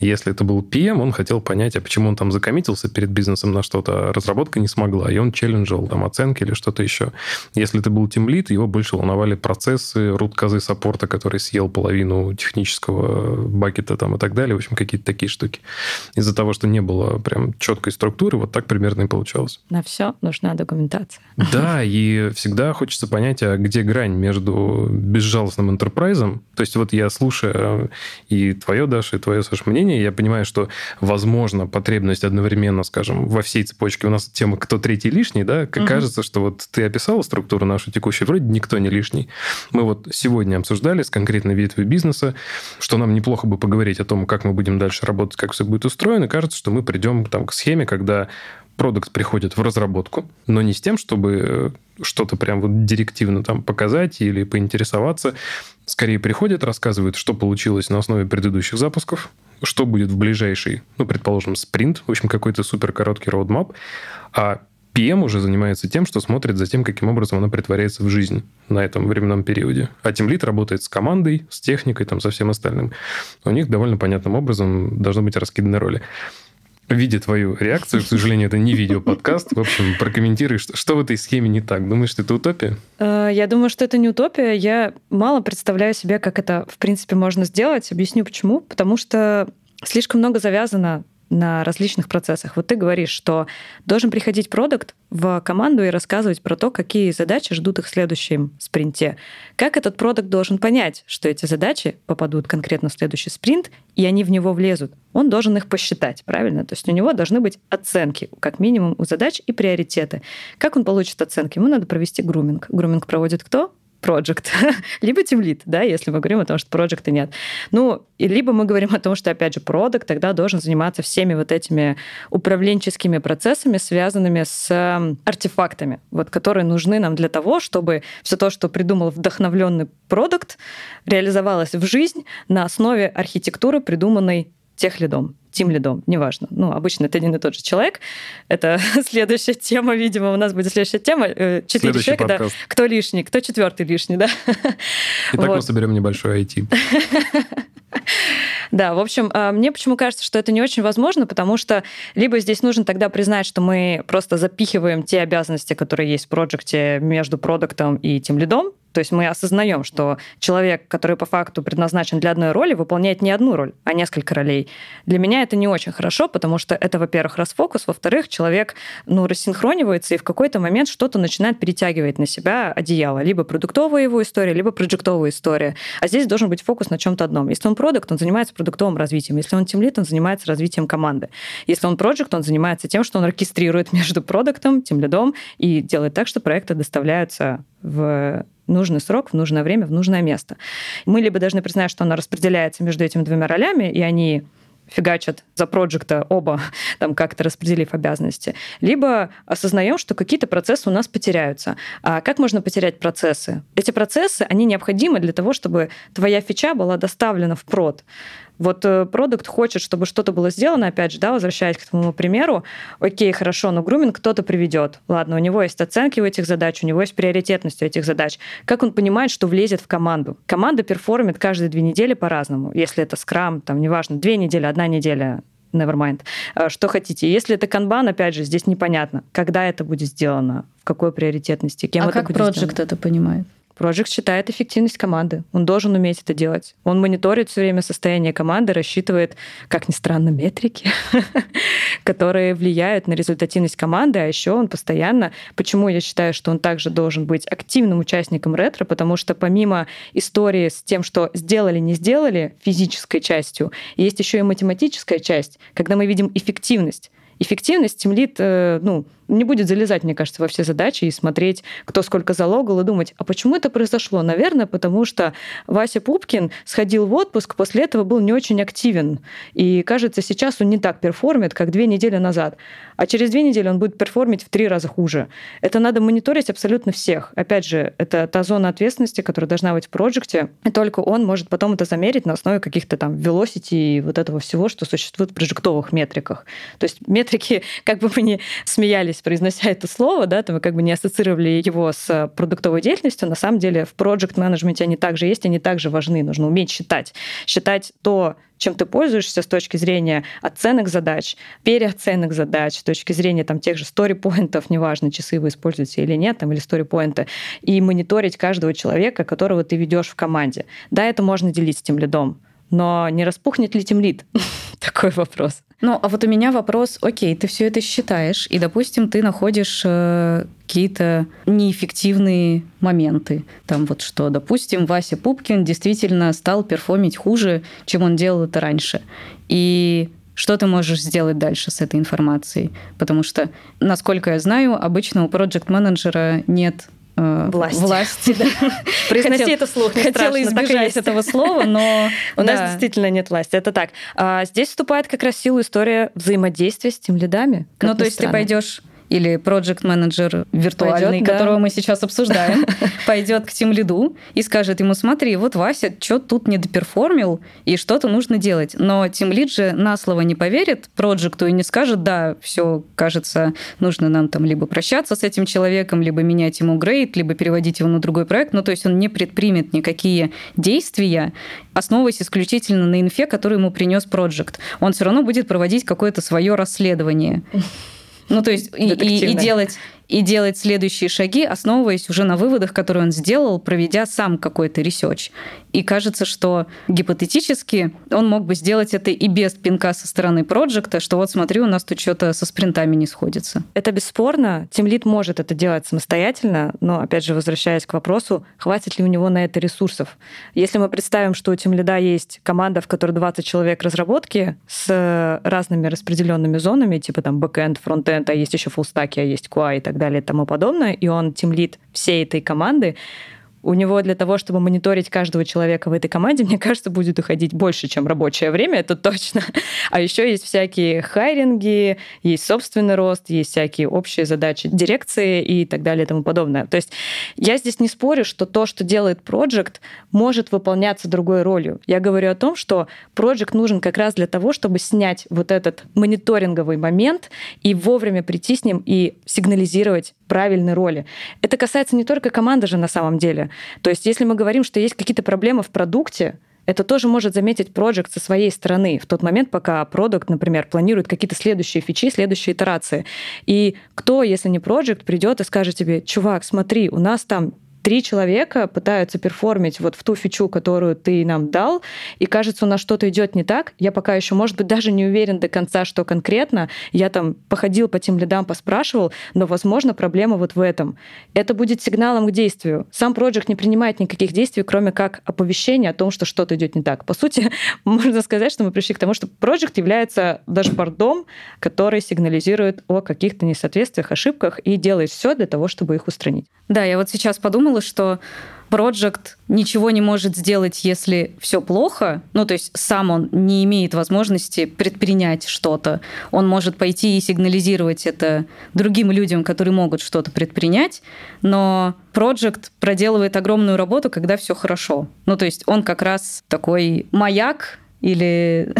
Если это был PM, он хотел понять, а почему он там закоммитился перед бизнесом на что-то, а разработка не смогла, и он челленджил там оценки или что-то еще. Если это был тимлит, его больше волновали процессы, рут-козы саппорта, который съел половину технического бакета там и так далее, в общем, какие-то такие штуки. Из-за того, что не было прям четкой структуры, вот так примерно и получалось. На все нужна документация. Да, и всегда хочется понять, а где грань между безжалостным интерпрайзом. То есть вот я слушаю и твое, Даша, и твое, Саша, мнение, я понимаю, что, возможно, потребность одновременно, скажем, во всей цепочке у нас тема «кто третий лишний», да, как Мгм. кажется, что вот ты описала структуру нашу текущую, вроде никто не лишний. Мы вот сегодня обсуждали с конкретной ветвью бизнеса, что нам неплохо бы поговорить о том, как мы будем дальше работать, как все будет устроено. Кажется, что мы придем там, к схеме, когда продукт приходит в разработку, но не с тем, чтобы э, что-то прям вот директивно там показать или поинтересоваться. Скорее приходят, рассказывают, что получилось на основе предыдущих запусков, что будет в ближайший, ну, предположим, спринт, в общем, какой-то супер короткий роудмап, а PM уже занимается тем, что смотрит за тем, каким образом она притворяется в жизнь на этом временном периоде. А тимлит работает с командой, с техникой, там, со всем остальным. У них довольно понятным образом должны быть раскиданы роли. Видя твою реакцию, к сожалению, это не видео-подкаст, в общем, прокомментируй, что, что в этой схеме не так. Думаешь, что это утопия? Э, Я думаю, что это не утопия. Я мало представляю себе, как это, в принципе, можно сделать. Объясню почему. Потому что слишком много завязано на различных процессах. Вот ты говоришь, что должен приходить продукт в команду и рассказывать про то, какие задачи ждут их в следующем спринте. Как этот продукт должен понять, что эти задачи попадут конкретно в следующий спринт, и они в него влезут? Он должен их посчитать, правильно? То есть у него должны быть оценки, как минимум, у задач и приоритеты. Как он получит оценки? Ему надо провести груминг. Груминг проводит кто? Project, либо тимлит, да, если мы говорим о том, что проекта нет. Ну, и либо мы говорим о том, что, опять же, продукт тогда должен заниматься всеми вот этими управленческими процессами, связанными с артефактами, вот, которые нужны нам для того, чтобы все то, что придумал вдохновленный продукт, реализовалось в жизнь на основе архитектуры, придуманной тех лидом, тим лидом, неважно. Ну, обычно это один и тот же человек. Это следующая тема, видимо, у нас будет следующая тема. Э, четыре человека, да. Кто лишний, кто четвертый лишний, да. Итак, вот. мы соберем небольшой IT. Да, в общем, а, мне почему кажется, что это не очень возможно, потому что либо здесь нужно тогда признать, что мы просто запихиваем те обязанности, которые есть в проекте между продуктом и тем лидом, то есть мы осознаем, что человек, который по факту предназначен для одной роли, выполняет не одну роль, а несколько ролей. Для меня это не очень хорошо, потому что это, во-первых, расфокус, во-вторых, человек ну, рассинхронивается и в какой-то момент что-то начинает перетягивать на себя одеяло. Либо продуктовая его история, либо проектовая история. А здесь должен быть фокус на чем-то одном. Если он продукт, он занимается продуктовым развитием. Если он тимлит, он занимается развитием команды. Если он проект, он занимается тем, что он оркестрирует между продуктом, тимлидом и делает так, что проекты доставляются в нужный срок, в нужное время, в нужное место. Мы либо должны признать, что она распределяется между этими двумя ролями, и они фигачат за проекта оба, там как-то распределив обязанности, либо осознаем, что какие-то процессы у нас потеряются. А как можно потерять процессы? Эти процессы, они необходимы для того, чтобы твоя фича была доставлена в прод. Вот э, продукт хочет, чтобы что-то было сделано, опять же, да, возвращаясь к твоему примеру, окей, хорошо, но груминг кто-то приведет. Ладно, у него есть оценки у этих задач, у него есть приоритетность у этих задач. Как он понимает, что влезет в команду? Команда перформит каждые две недели по-разному. Если это скрам, там, неважно, две недели, одна неделя, never mind. Э, что хотите. Если это канбан, опять же, здесь непонятно, когда это будет сделано, в какой приоритетности, кем а это как будет проджект это понимает? Проджект считает эффективность команды. Он должен уметь это делать. Он мониторит все время состояние команды, рассчитывает, как ни странно, метрики, которые влияют на результативность команды, а еще он постоянно... Почему я считаю, что он также должен быть активным участником ретро, потому что помимо истории с тем, что сделали, не сделали физической частью, есть еще и математическая часть, когда мы видим эффективность. Эффективность тимлид, э, ну, не будет залезать, мне кажется, во все задачи и смотреть, кто сколько залогал, и думать, а почему это произошло? Наверное, потому что Вася Пупкин сходил в отпуск, после этого был не очень активен. И, кажется, сейчас он не так перформит, как две недели назад. А через две недели он будет перформить в три раза хуже. Это надо мониторить абсолютно всех. Опять же, это та зона ответственности, которая должна быть в проекте, и только он может потом это замерить на основе каких-то там velocity и вот этого всего, что существует в прожектовых метриках. То есть метрики, как бы мы ни смеялись произнося это слово, да, то мы как бы не ассоциировали его с продуктовой деятельностью, на самом деле в проект менеджменте они также есть, они также важны. Нужно уметь считать. Считать то, чем ты пользуешься с точки зрения оценок задач, переоценок задач, с точки зрения там, тех же story-поинтов, неважно, часы вы используете или нет, там, или story-поинты, и мониторить каждого человека, которого ты ведешь в команде. Да, это можно делить с тем лидом, но не распухнет ли тем лид? Такой вопрос. Ну, а вот у меня вопрос, окей, ты все это считаешь, и, допустим, ты находишь э, какие-то неэффективные моменты. Там вот что, допустим, Вася Пупкин действительно стал перформить хуже, чем он делал это раньше. И что ты можешь сделать дальше с этой информацией? Потому что, насколько я знаю, обычно у проект-менеджера нет э, власти. власти да. Произноси это вслух, не Хотела страшно, избежать этого слова, но... У нас действительно нет власти, это так. А здесь вступает как раз силу история взаимодействия с тем лидами. Ну, то есть ты пойдешь или проект менеджер виртуальный, пойдет, которого да. мы сейчас обсуждаем, пойдет к тем лиду и скажет ему, смотри, вот Вася что тут не доперформил, и что-то нужно делать. Но тимлид же на слово не поверит проджекту и не скажет, да, все, кажется, нужно нам там либо прощаться с этим человеком, либо менять ему грейд, либо переводить его на другой проект. Ну, то есть он не предпримет никакие действия, основываясь исключительно на инфе, который ему принес проджект. Он все равно будет проводить какое-то свое расследование. Ну, то есть и, и, и делать и делать следующие шаги, основываясь уже на выводах, которые он сделал, проведя сам какой-то ресерч. И кажется, что гипотетически он мог бы сделать это и без пинка со стороны проекта, что вот смотри, у нас тут что-то со спринтами не сходится. Это бесспорно. Тимлит может это делать самостоятельно, но, опять же, возвращаясь к вопросу, хватит ли у него на это ресурсов. Если мы представим, что у Тимлида есть команда, в которой 20 человек разработки с разными распределенными зонами, типа там бэкэнд, фронтенд, а есть еще фуллстаки, а есть QA и так далее и тому подобное, и он тимлит всей этой команды, у него для того, чтобы мониторить каждого человека в этой команде, мне кажется, будет уходить больше, чем рабочее время, это точно. А еще есть всякие хайринги, есть собственный рост, есть всякие общие задачи дирекции и так далее и тому подобное. То есть я здесь не спорю, что то, что делает Project, может выполняться другой ролью. Я говорю о том, что Project нужен как раз для того, чтобы снять вот этот мониторинговый момент и вовремя прийти с ним и сигнализировать правильной роли. Это касается не только команды же на самом деле. То есть если мы говорим, что есть какие-то проблемы в продукте, это тоже может заметить проект со своей стороны в тот момент, пока продукт, например, планирует какие-то следующие фичи, следующие итерации. И кто, если не проект, придет и скажет тебе, чувак, смотри, у нас там три человека пытаются перформить вот в ту фичу, которую ты нам дал, и кажется, у нас что-то идет не так. Я пока еще, может быть, даже не уверен до конца, что конкретно. Я там походил по тем лидам, поспрашивал, но, возможно, проблема вот в этом. Это будет сигналом к действию. Сам проект не принимает никаких действий, кроме как оповещения о том, что что-то идет не так. По сути, можно сказать, что мы пришли к тому, что проект является дашбордом, который сигнализирует о каких-то несоответствиях, ошибках и делает все для того, чтобы их устранить. Да, я вот сейчас подумала, что Project ничего не может сделать, если все плохо. Ну, то есть сам он не имеет возможности предпринять что-то. Он может пойти и сигнализировать это другим людям, которые могут что-то предпринять, но Project проделывает огромную работу, когда все хорошо. Ну, то есть он как раз такой маяк, или...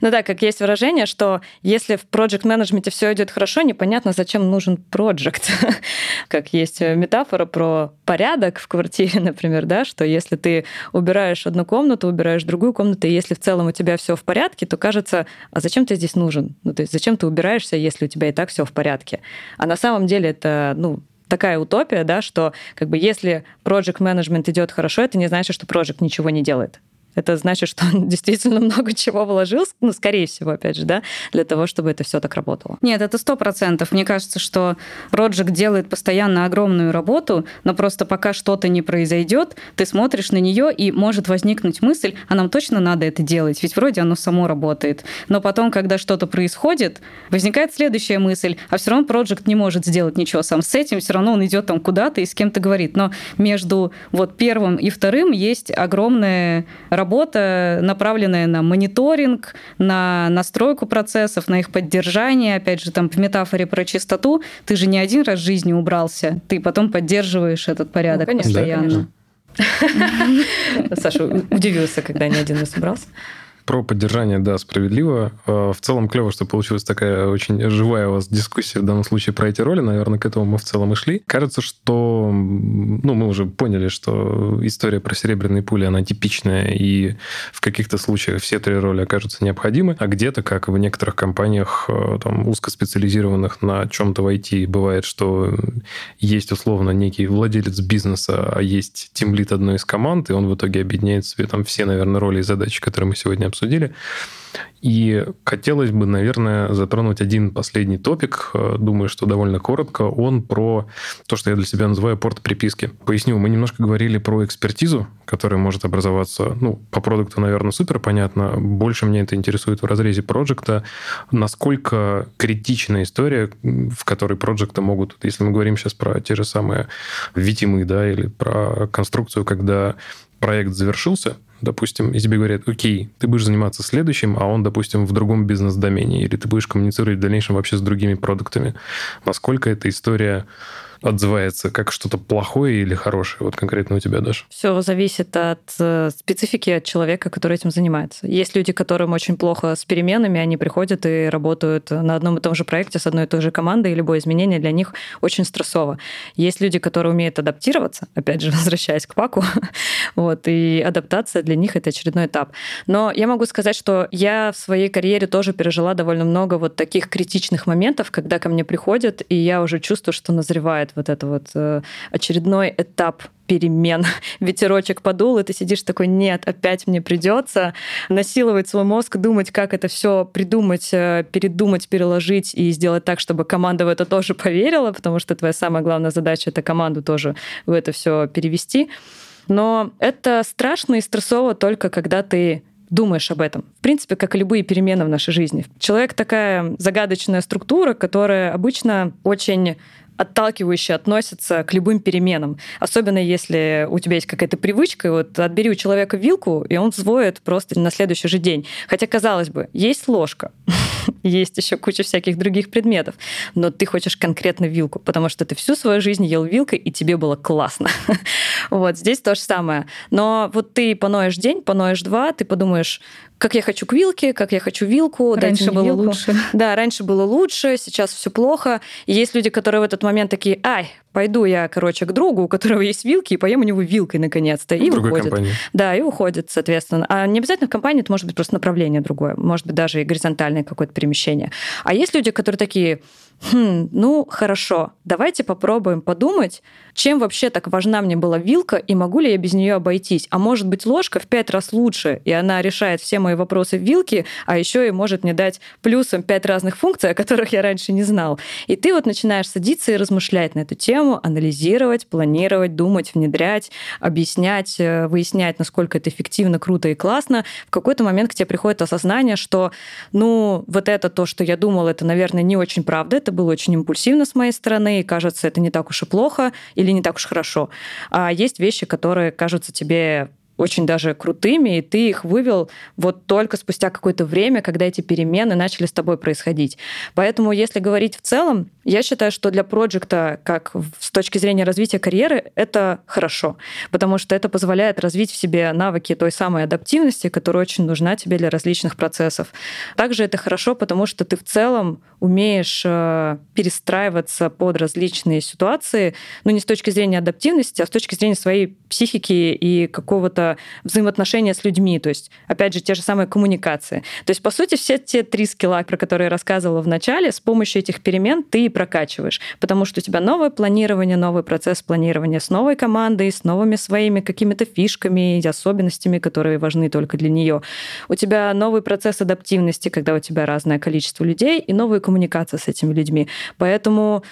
ну да, как есть выражение, что если в project менеджменте все идет хорошо, непонятно, зачем нужен project. как есть метафора про порядок в квартире, например, да, что если ты убираешь одну комнату, убираешь другую комнату, и если в целом у тебя все в порядке, то кажется, а зачем ты здесь нужен? Ну, то есть зачем ты убираешься, если у тебя и так все в порядке? А на самом деле это, ну, такая утопия, да, что как бы если project менеджмент идет хорошо, это не значит, что project ничего не делает это значит, что он действительно много чего вложил, ну, скорее всего, опять же, да, для того, чтобы это все так работало. Нет, это сто процентов. Мне кажется, что Project делает постоянно огромную работу, но просто пока что-то не произойдет, ты смотришь на нее и может возникнуть мысль, а нам точно надо это делать, ведь вроде оно само работает. Но потом, когда что-то происходит, возникает следующая мысль, а все равно Project не может сделать ничего сам с этим, все равно он идет там куда-то и с кем-то говорит. Но между вот первым и вторым есть огромная работа, направленная на мониторинг, на настройку процессов, на их поддержание. Опять же, там в метафоре про чистоту, ты же не один раз в жизни убрался, ты потом поддерживаешь этот порядок ну, конечно, постоянно. Саша удивился, когда не один раз убрался. Про поддержание, да, справедливо. А, в целом клево, что получилась такая очень живая у вас дискуссия в данном случае про эти роли. Наверное, к этому мы в целом и шли. Кажется, что ну, мы уже поняли, что история про серебряные пули, она типичная, и в каких-то случаях все три роли окажутся необходимы, а где-то, как в некоторых компаниях, а, там, узкоспециализированных на чем-то в IT, бывает, что есть условно некий владелец бизнеса, а есть тимлит одной из команд, и он в итоге объединяет себе там все, наверное, роли и задачи, которые мы сегодня обсуждаем обсудили. И хотелось бы, наверное, затронуть один последний топик. Думаю, что довольно коротко. Он про то, что я для себя называю порт приписки. Поясню, мы немножко говорили про экспертизу, которая может образоваться, ну, по продукту, наверное, супер понятно. Больше меня это интересует в разрезе проекта. Насколько критичная история, в которой проекты могут, если мы говорим сейчас про те же самые витимы, да, или про конструкцию, когда проект завершился, допустим, и тебе говорят, окей, ты будешь заниматься следующим, а он, допустим, в другом бизнес-домене, или ты будешь коммуницировать в дальнейшем вообще с другими продуктами. Насколько эта история отзывается как что-то плохое или хорошее, вот конкретно у тебя даже? Все зависит от э, специфики от человека, который этим занимается. Есть люди, которым очень плохо с переменами, они приходят и работают на одном и том же проекте с одной и той же командой, и любое изменение для них очень стрессово. Есть люди, которые умеют адаптироваться, опять же, возвращаясь к Паку, вот, и адаптация для них — это очередной этап. Но я могу сказать, что я в своей карьере тоже пережила довольно много вот таких критичных моментов, когда ко мне приходят, и я уже чувствую, что назревает вот это вот э, очередной этап перемен. Ветерочек подул, и ты сидишь такой, нет, опять мне придется насиловать свой мозг, думать, как это все придумать, э, передумать, переложить и сделать так, чтобы команда в это тоже поверила, потому что твоя самая главная задача — это команду тоже в это все перевести. Но это страшно и стрессово только когда ты думаешь об этом. В принципе, как и любые перемены в нашей жизни. Человек такая загадочная структура, которая обычно очень отталкивающе относятся к любым переменам. Особенно если у тебя есть какая-то привычка, вот отбери у человека вилку, и он взвоет просто на следующий же день. Хотя, казалось бы, есть ложка, есть еще куча всяких других предметов, но ты хочешь конкретно вилку, потому что ты всю свою жизнь ел вилкой, и тебе было классно. вот здесь то же самое. Но вот ты поноешь день, поноешь два, ты подумаешь, как я хочу к вилке, как я хочу вилку. Раньше было вилку. лучше. Да, раньше было лучше, сейчас все плохо. И есть люди, которые в этот момент такие, ай, пойду я, короче, к другу, у которого есть вилки, и поем у него вилкой наконец-то. И в уходит. Компании. Да, и уходит, соответственно. А не обязательно в компании, это может быть просто направление другое. Может быть, даже и горизонтальное какое-то перемещение. А есть люди, которые такие, хм, ну хорошо, давайте попробуем подумать, чем вообще так важна мне была вилка и могу ли я без нее обойтись. А может быть ложка в пять раз лучше, и она решает все мои вопросы в вилке, а еще и может мне дать плюсом пять разных функций, о которых я раньше не знал. И ты вот начинаешь садиться и размышлять на эту тему, анализировать, планировать, думать, внедрять, объяснять, э, выяснять, насколько это эффективно, круто и классно. В какой-то момент к тебе приходит осознание, что, ну, вот это то, что я думал, это, наверное, не очень правда, это было очень импульсивно с моей стороны, и кажется, это не так уж и плохо или не так уж хорошо. А есть вещи, которые кажутся тебе очень даже крутыми, и ты их вывел вот только спустя какое-то время, когда эти перемены начали с тобой происходить. Поэтому, если говорить в целом, я считаю, что для проекта, как с точки зрения развития карьеры, это хорошо, потому что это позволяет развить в себе навыки той самой адаптивности, которая очень нужна тебе для различных процессов. Также это хорошо, потому что ты в целом умеешь э, перестраиваться под различные ситуации, ну не с точки зрения адаптивности, а с точки зрения своей психики и какого-то взаимоотношения с людьми, то есть, опять же, те же самые коммуникации. То есть, по сути, все те три скилла, про которые я рассказывала в начале, с помощью этих перемен ты прокачиваешь, потому что у тебя новое планирование, новый процесс планирования с новой командой, с новыми своими какими-то фишками и особенностями, которые важны только для нее. У тебя новый процесс адаптивности, когда у тебя разное количество людей и новая коммуникация с этими людьми. Поэтому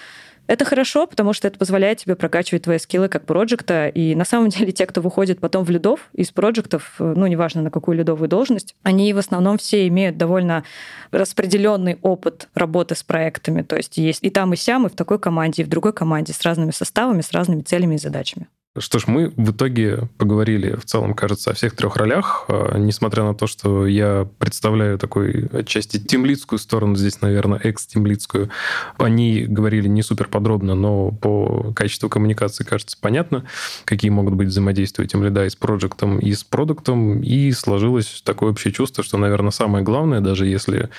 это хорошо, потому что это позволяет тебе прокачивать твои скиллы как проекта. И на самом деле те, кто выходит потом в лидов из проектов, ну, неважно на какую лидовую должность, они в основном все имеют довольно распределенный опыт работы с проектами. То есть есть и там, и сям, и в такой команде, и в другой команде с разными составами, с разными целями и задачами. Что ж, мы в итоге поговорили в целом, кажется, о всех трех ролях, а, несмотря на то, что я представляю такой отчасти тимлидскую сторону, здесь, наверное, экс-тимлидскую. Они говорили не супер подробно, но по качеству коммуникации, кажется, понятно, какие могут быть взаимодействия тимлида и с проектом, и с продуктом, и сложилось такое общее чувство, что, наверное, самое главное, даже если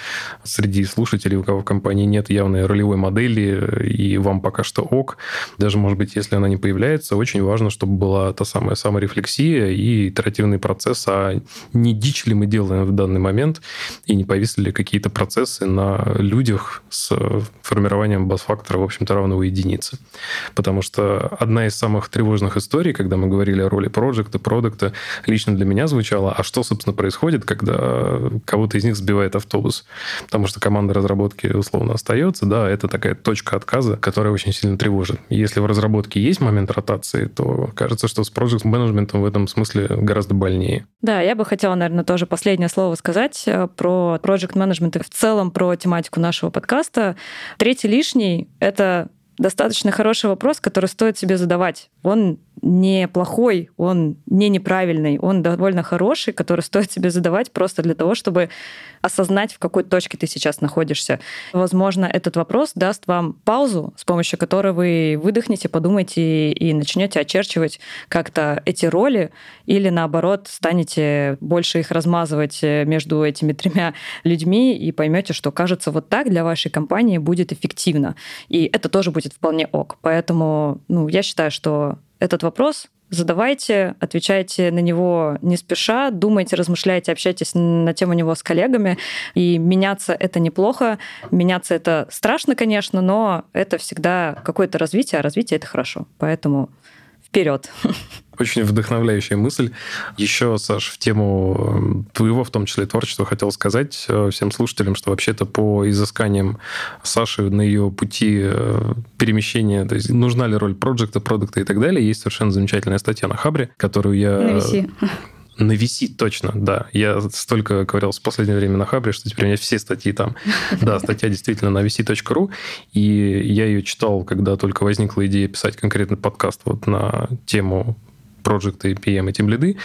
среди слушателей, у кого в компании нет явной ролевой модели, и вам пока что ок, даже, может быть, если она не появляется, очень важно важно, чтобы была та самая саморефлексия и итеративный процесс, а не дичь ли мы делаем в данный момент, и не повисли ли какие-то процессы на людях с формированием бас-фактора, в общем-то, равного единицы. Потому что одна из самых тревожных историй, когда мы говорили о роли проекта, продукта, лично для меня звучала, а что, собственно, происходит, когда кого-то из них сбивает автобус? Потому что команда разработки условно остается, да, это такая точка отказа, которая очень сильно тревожит. Если в разработке есть момент ротации, то кажется, что с project менеджментом в этом смысле гораздо больнее. Да, я бы хотела, наверное, тоже последнее слово сказать э, про project менеджмент и в целом про тематику нашего подкаста. Третий лишний — это достаточно хороший вопрос, который стоит себе задавать. Он не плохой, он не неправильный, он довольно хороший, который стоит себе задавать просто для того, чтобы осознать, в какой точке ты сейчас находишься. Возможно, этот вопрос даст вам паузу, с помощью которой вы выдохнете, подумайте и начнете очерчивать как-то эти роли, или наоборот, станете больше их размазывать между этими тремя людьми и поймете, что кажется вот так для вашей компании будет эффективно. И это тоже будет вполне ок. Поэтому ну, я считаю, что этот вопрос задавайте, отвечайте на него не спеша, думайте, размышляйте, общайтесь на тему него с коллегами. И меняться это неплохо, меняться это страшно, конечно, но это всегда какое-то развитие, а развитие это хорошо. Поэтому вперед. Очень вдохновляющая мысль. Еще, Саш, в тему э, твоего, в том числе, творчества, хотел сказать э, всем слушателям, что вообще-то по изысканиям Саши на ее пути э, перемещения, то есть нужна ли роль проекта, продукта и так далее, есть совершенно замечательная статья на Хабре, которую я... На VC. На VC, точно, да. Я столько говорил в последнее время на Хабре, что теперь у меня все статьи там. Да, статья действительно на vc.ru, и я ее читал, когда только возникла идея писать конкретный подкаст вот на тему проекты PM и Team лиды,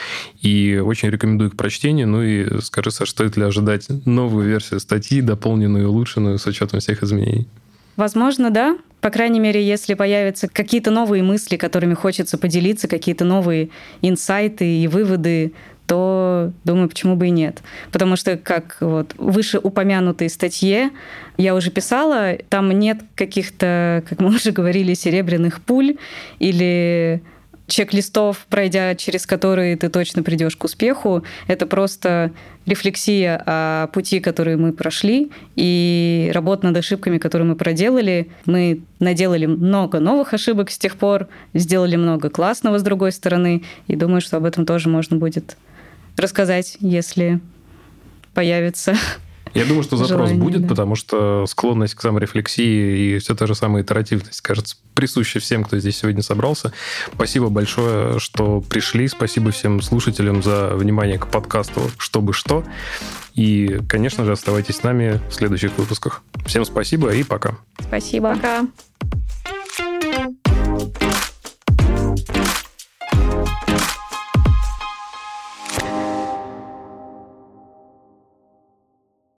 и очень рекомендую к прочтению. Ну и скажи, Саш, стоит ли ожидать новую версию статьи, дополненную и улучшенную с учетом всех изменений? Возможно, да. По крайней мере, если появятся какие-то новые мысли, которыми хочется поделиться, какие-то новые инсайты и выводы, то думаю, почему бы и нет. Потому что, как вот выше упомянутой статье я уже писала, там нет каких-то, как мы уже говорили, серебряных пуль или чек-листов, пройдя через которые ты точно придешь к успеху. Это просто рефлексия о пути, который мы прошли, и работа над ошибками, которые мы проделали. Мы наделали много новых ошибок с тех пор, сделали много классного с другой стороны, и думаю, что об этом тоже можно будет рассказать, если появится я думаю, что запрос Желание, будет, да. потому что склонность к саморефлексии и все та же самая итеративность, кажется, присуща всем, кто здесь сегодня собрался. Спасибо большое, что пришли. Спасибо всем слушателям за внимание к подкасту «Чтобы что». И, конечно же, оставайтесь с нами в следующих выпусках. Всем спасибо и пока. Спасибо. Пока.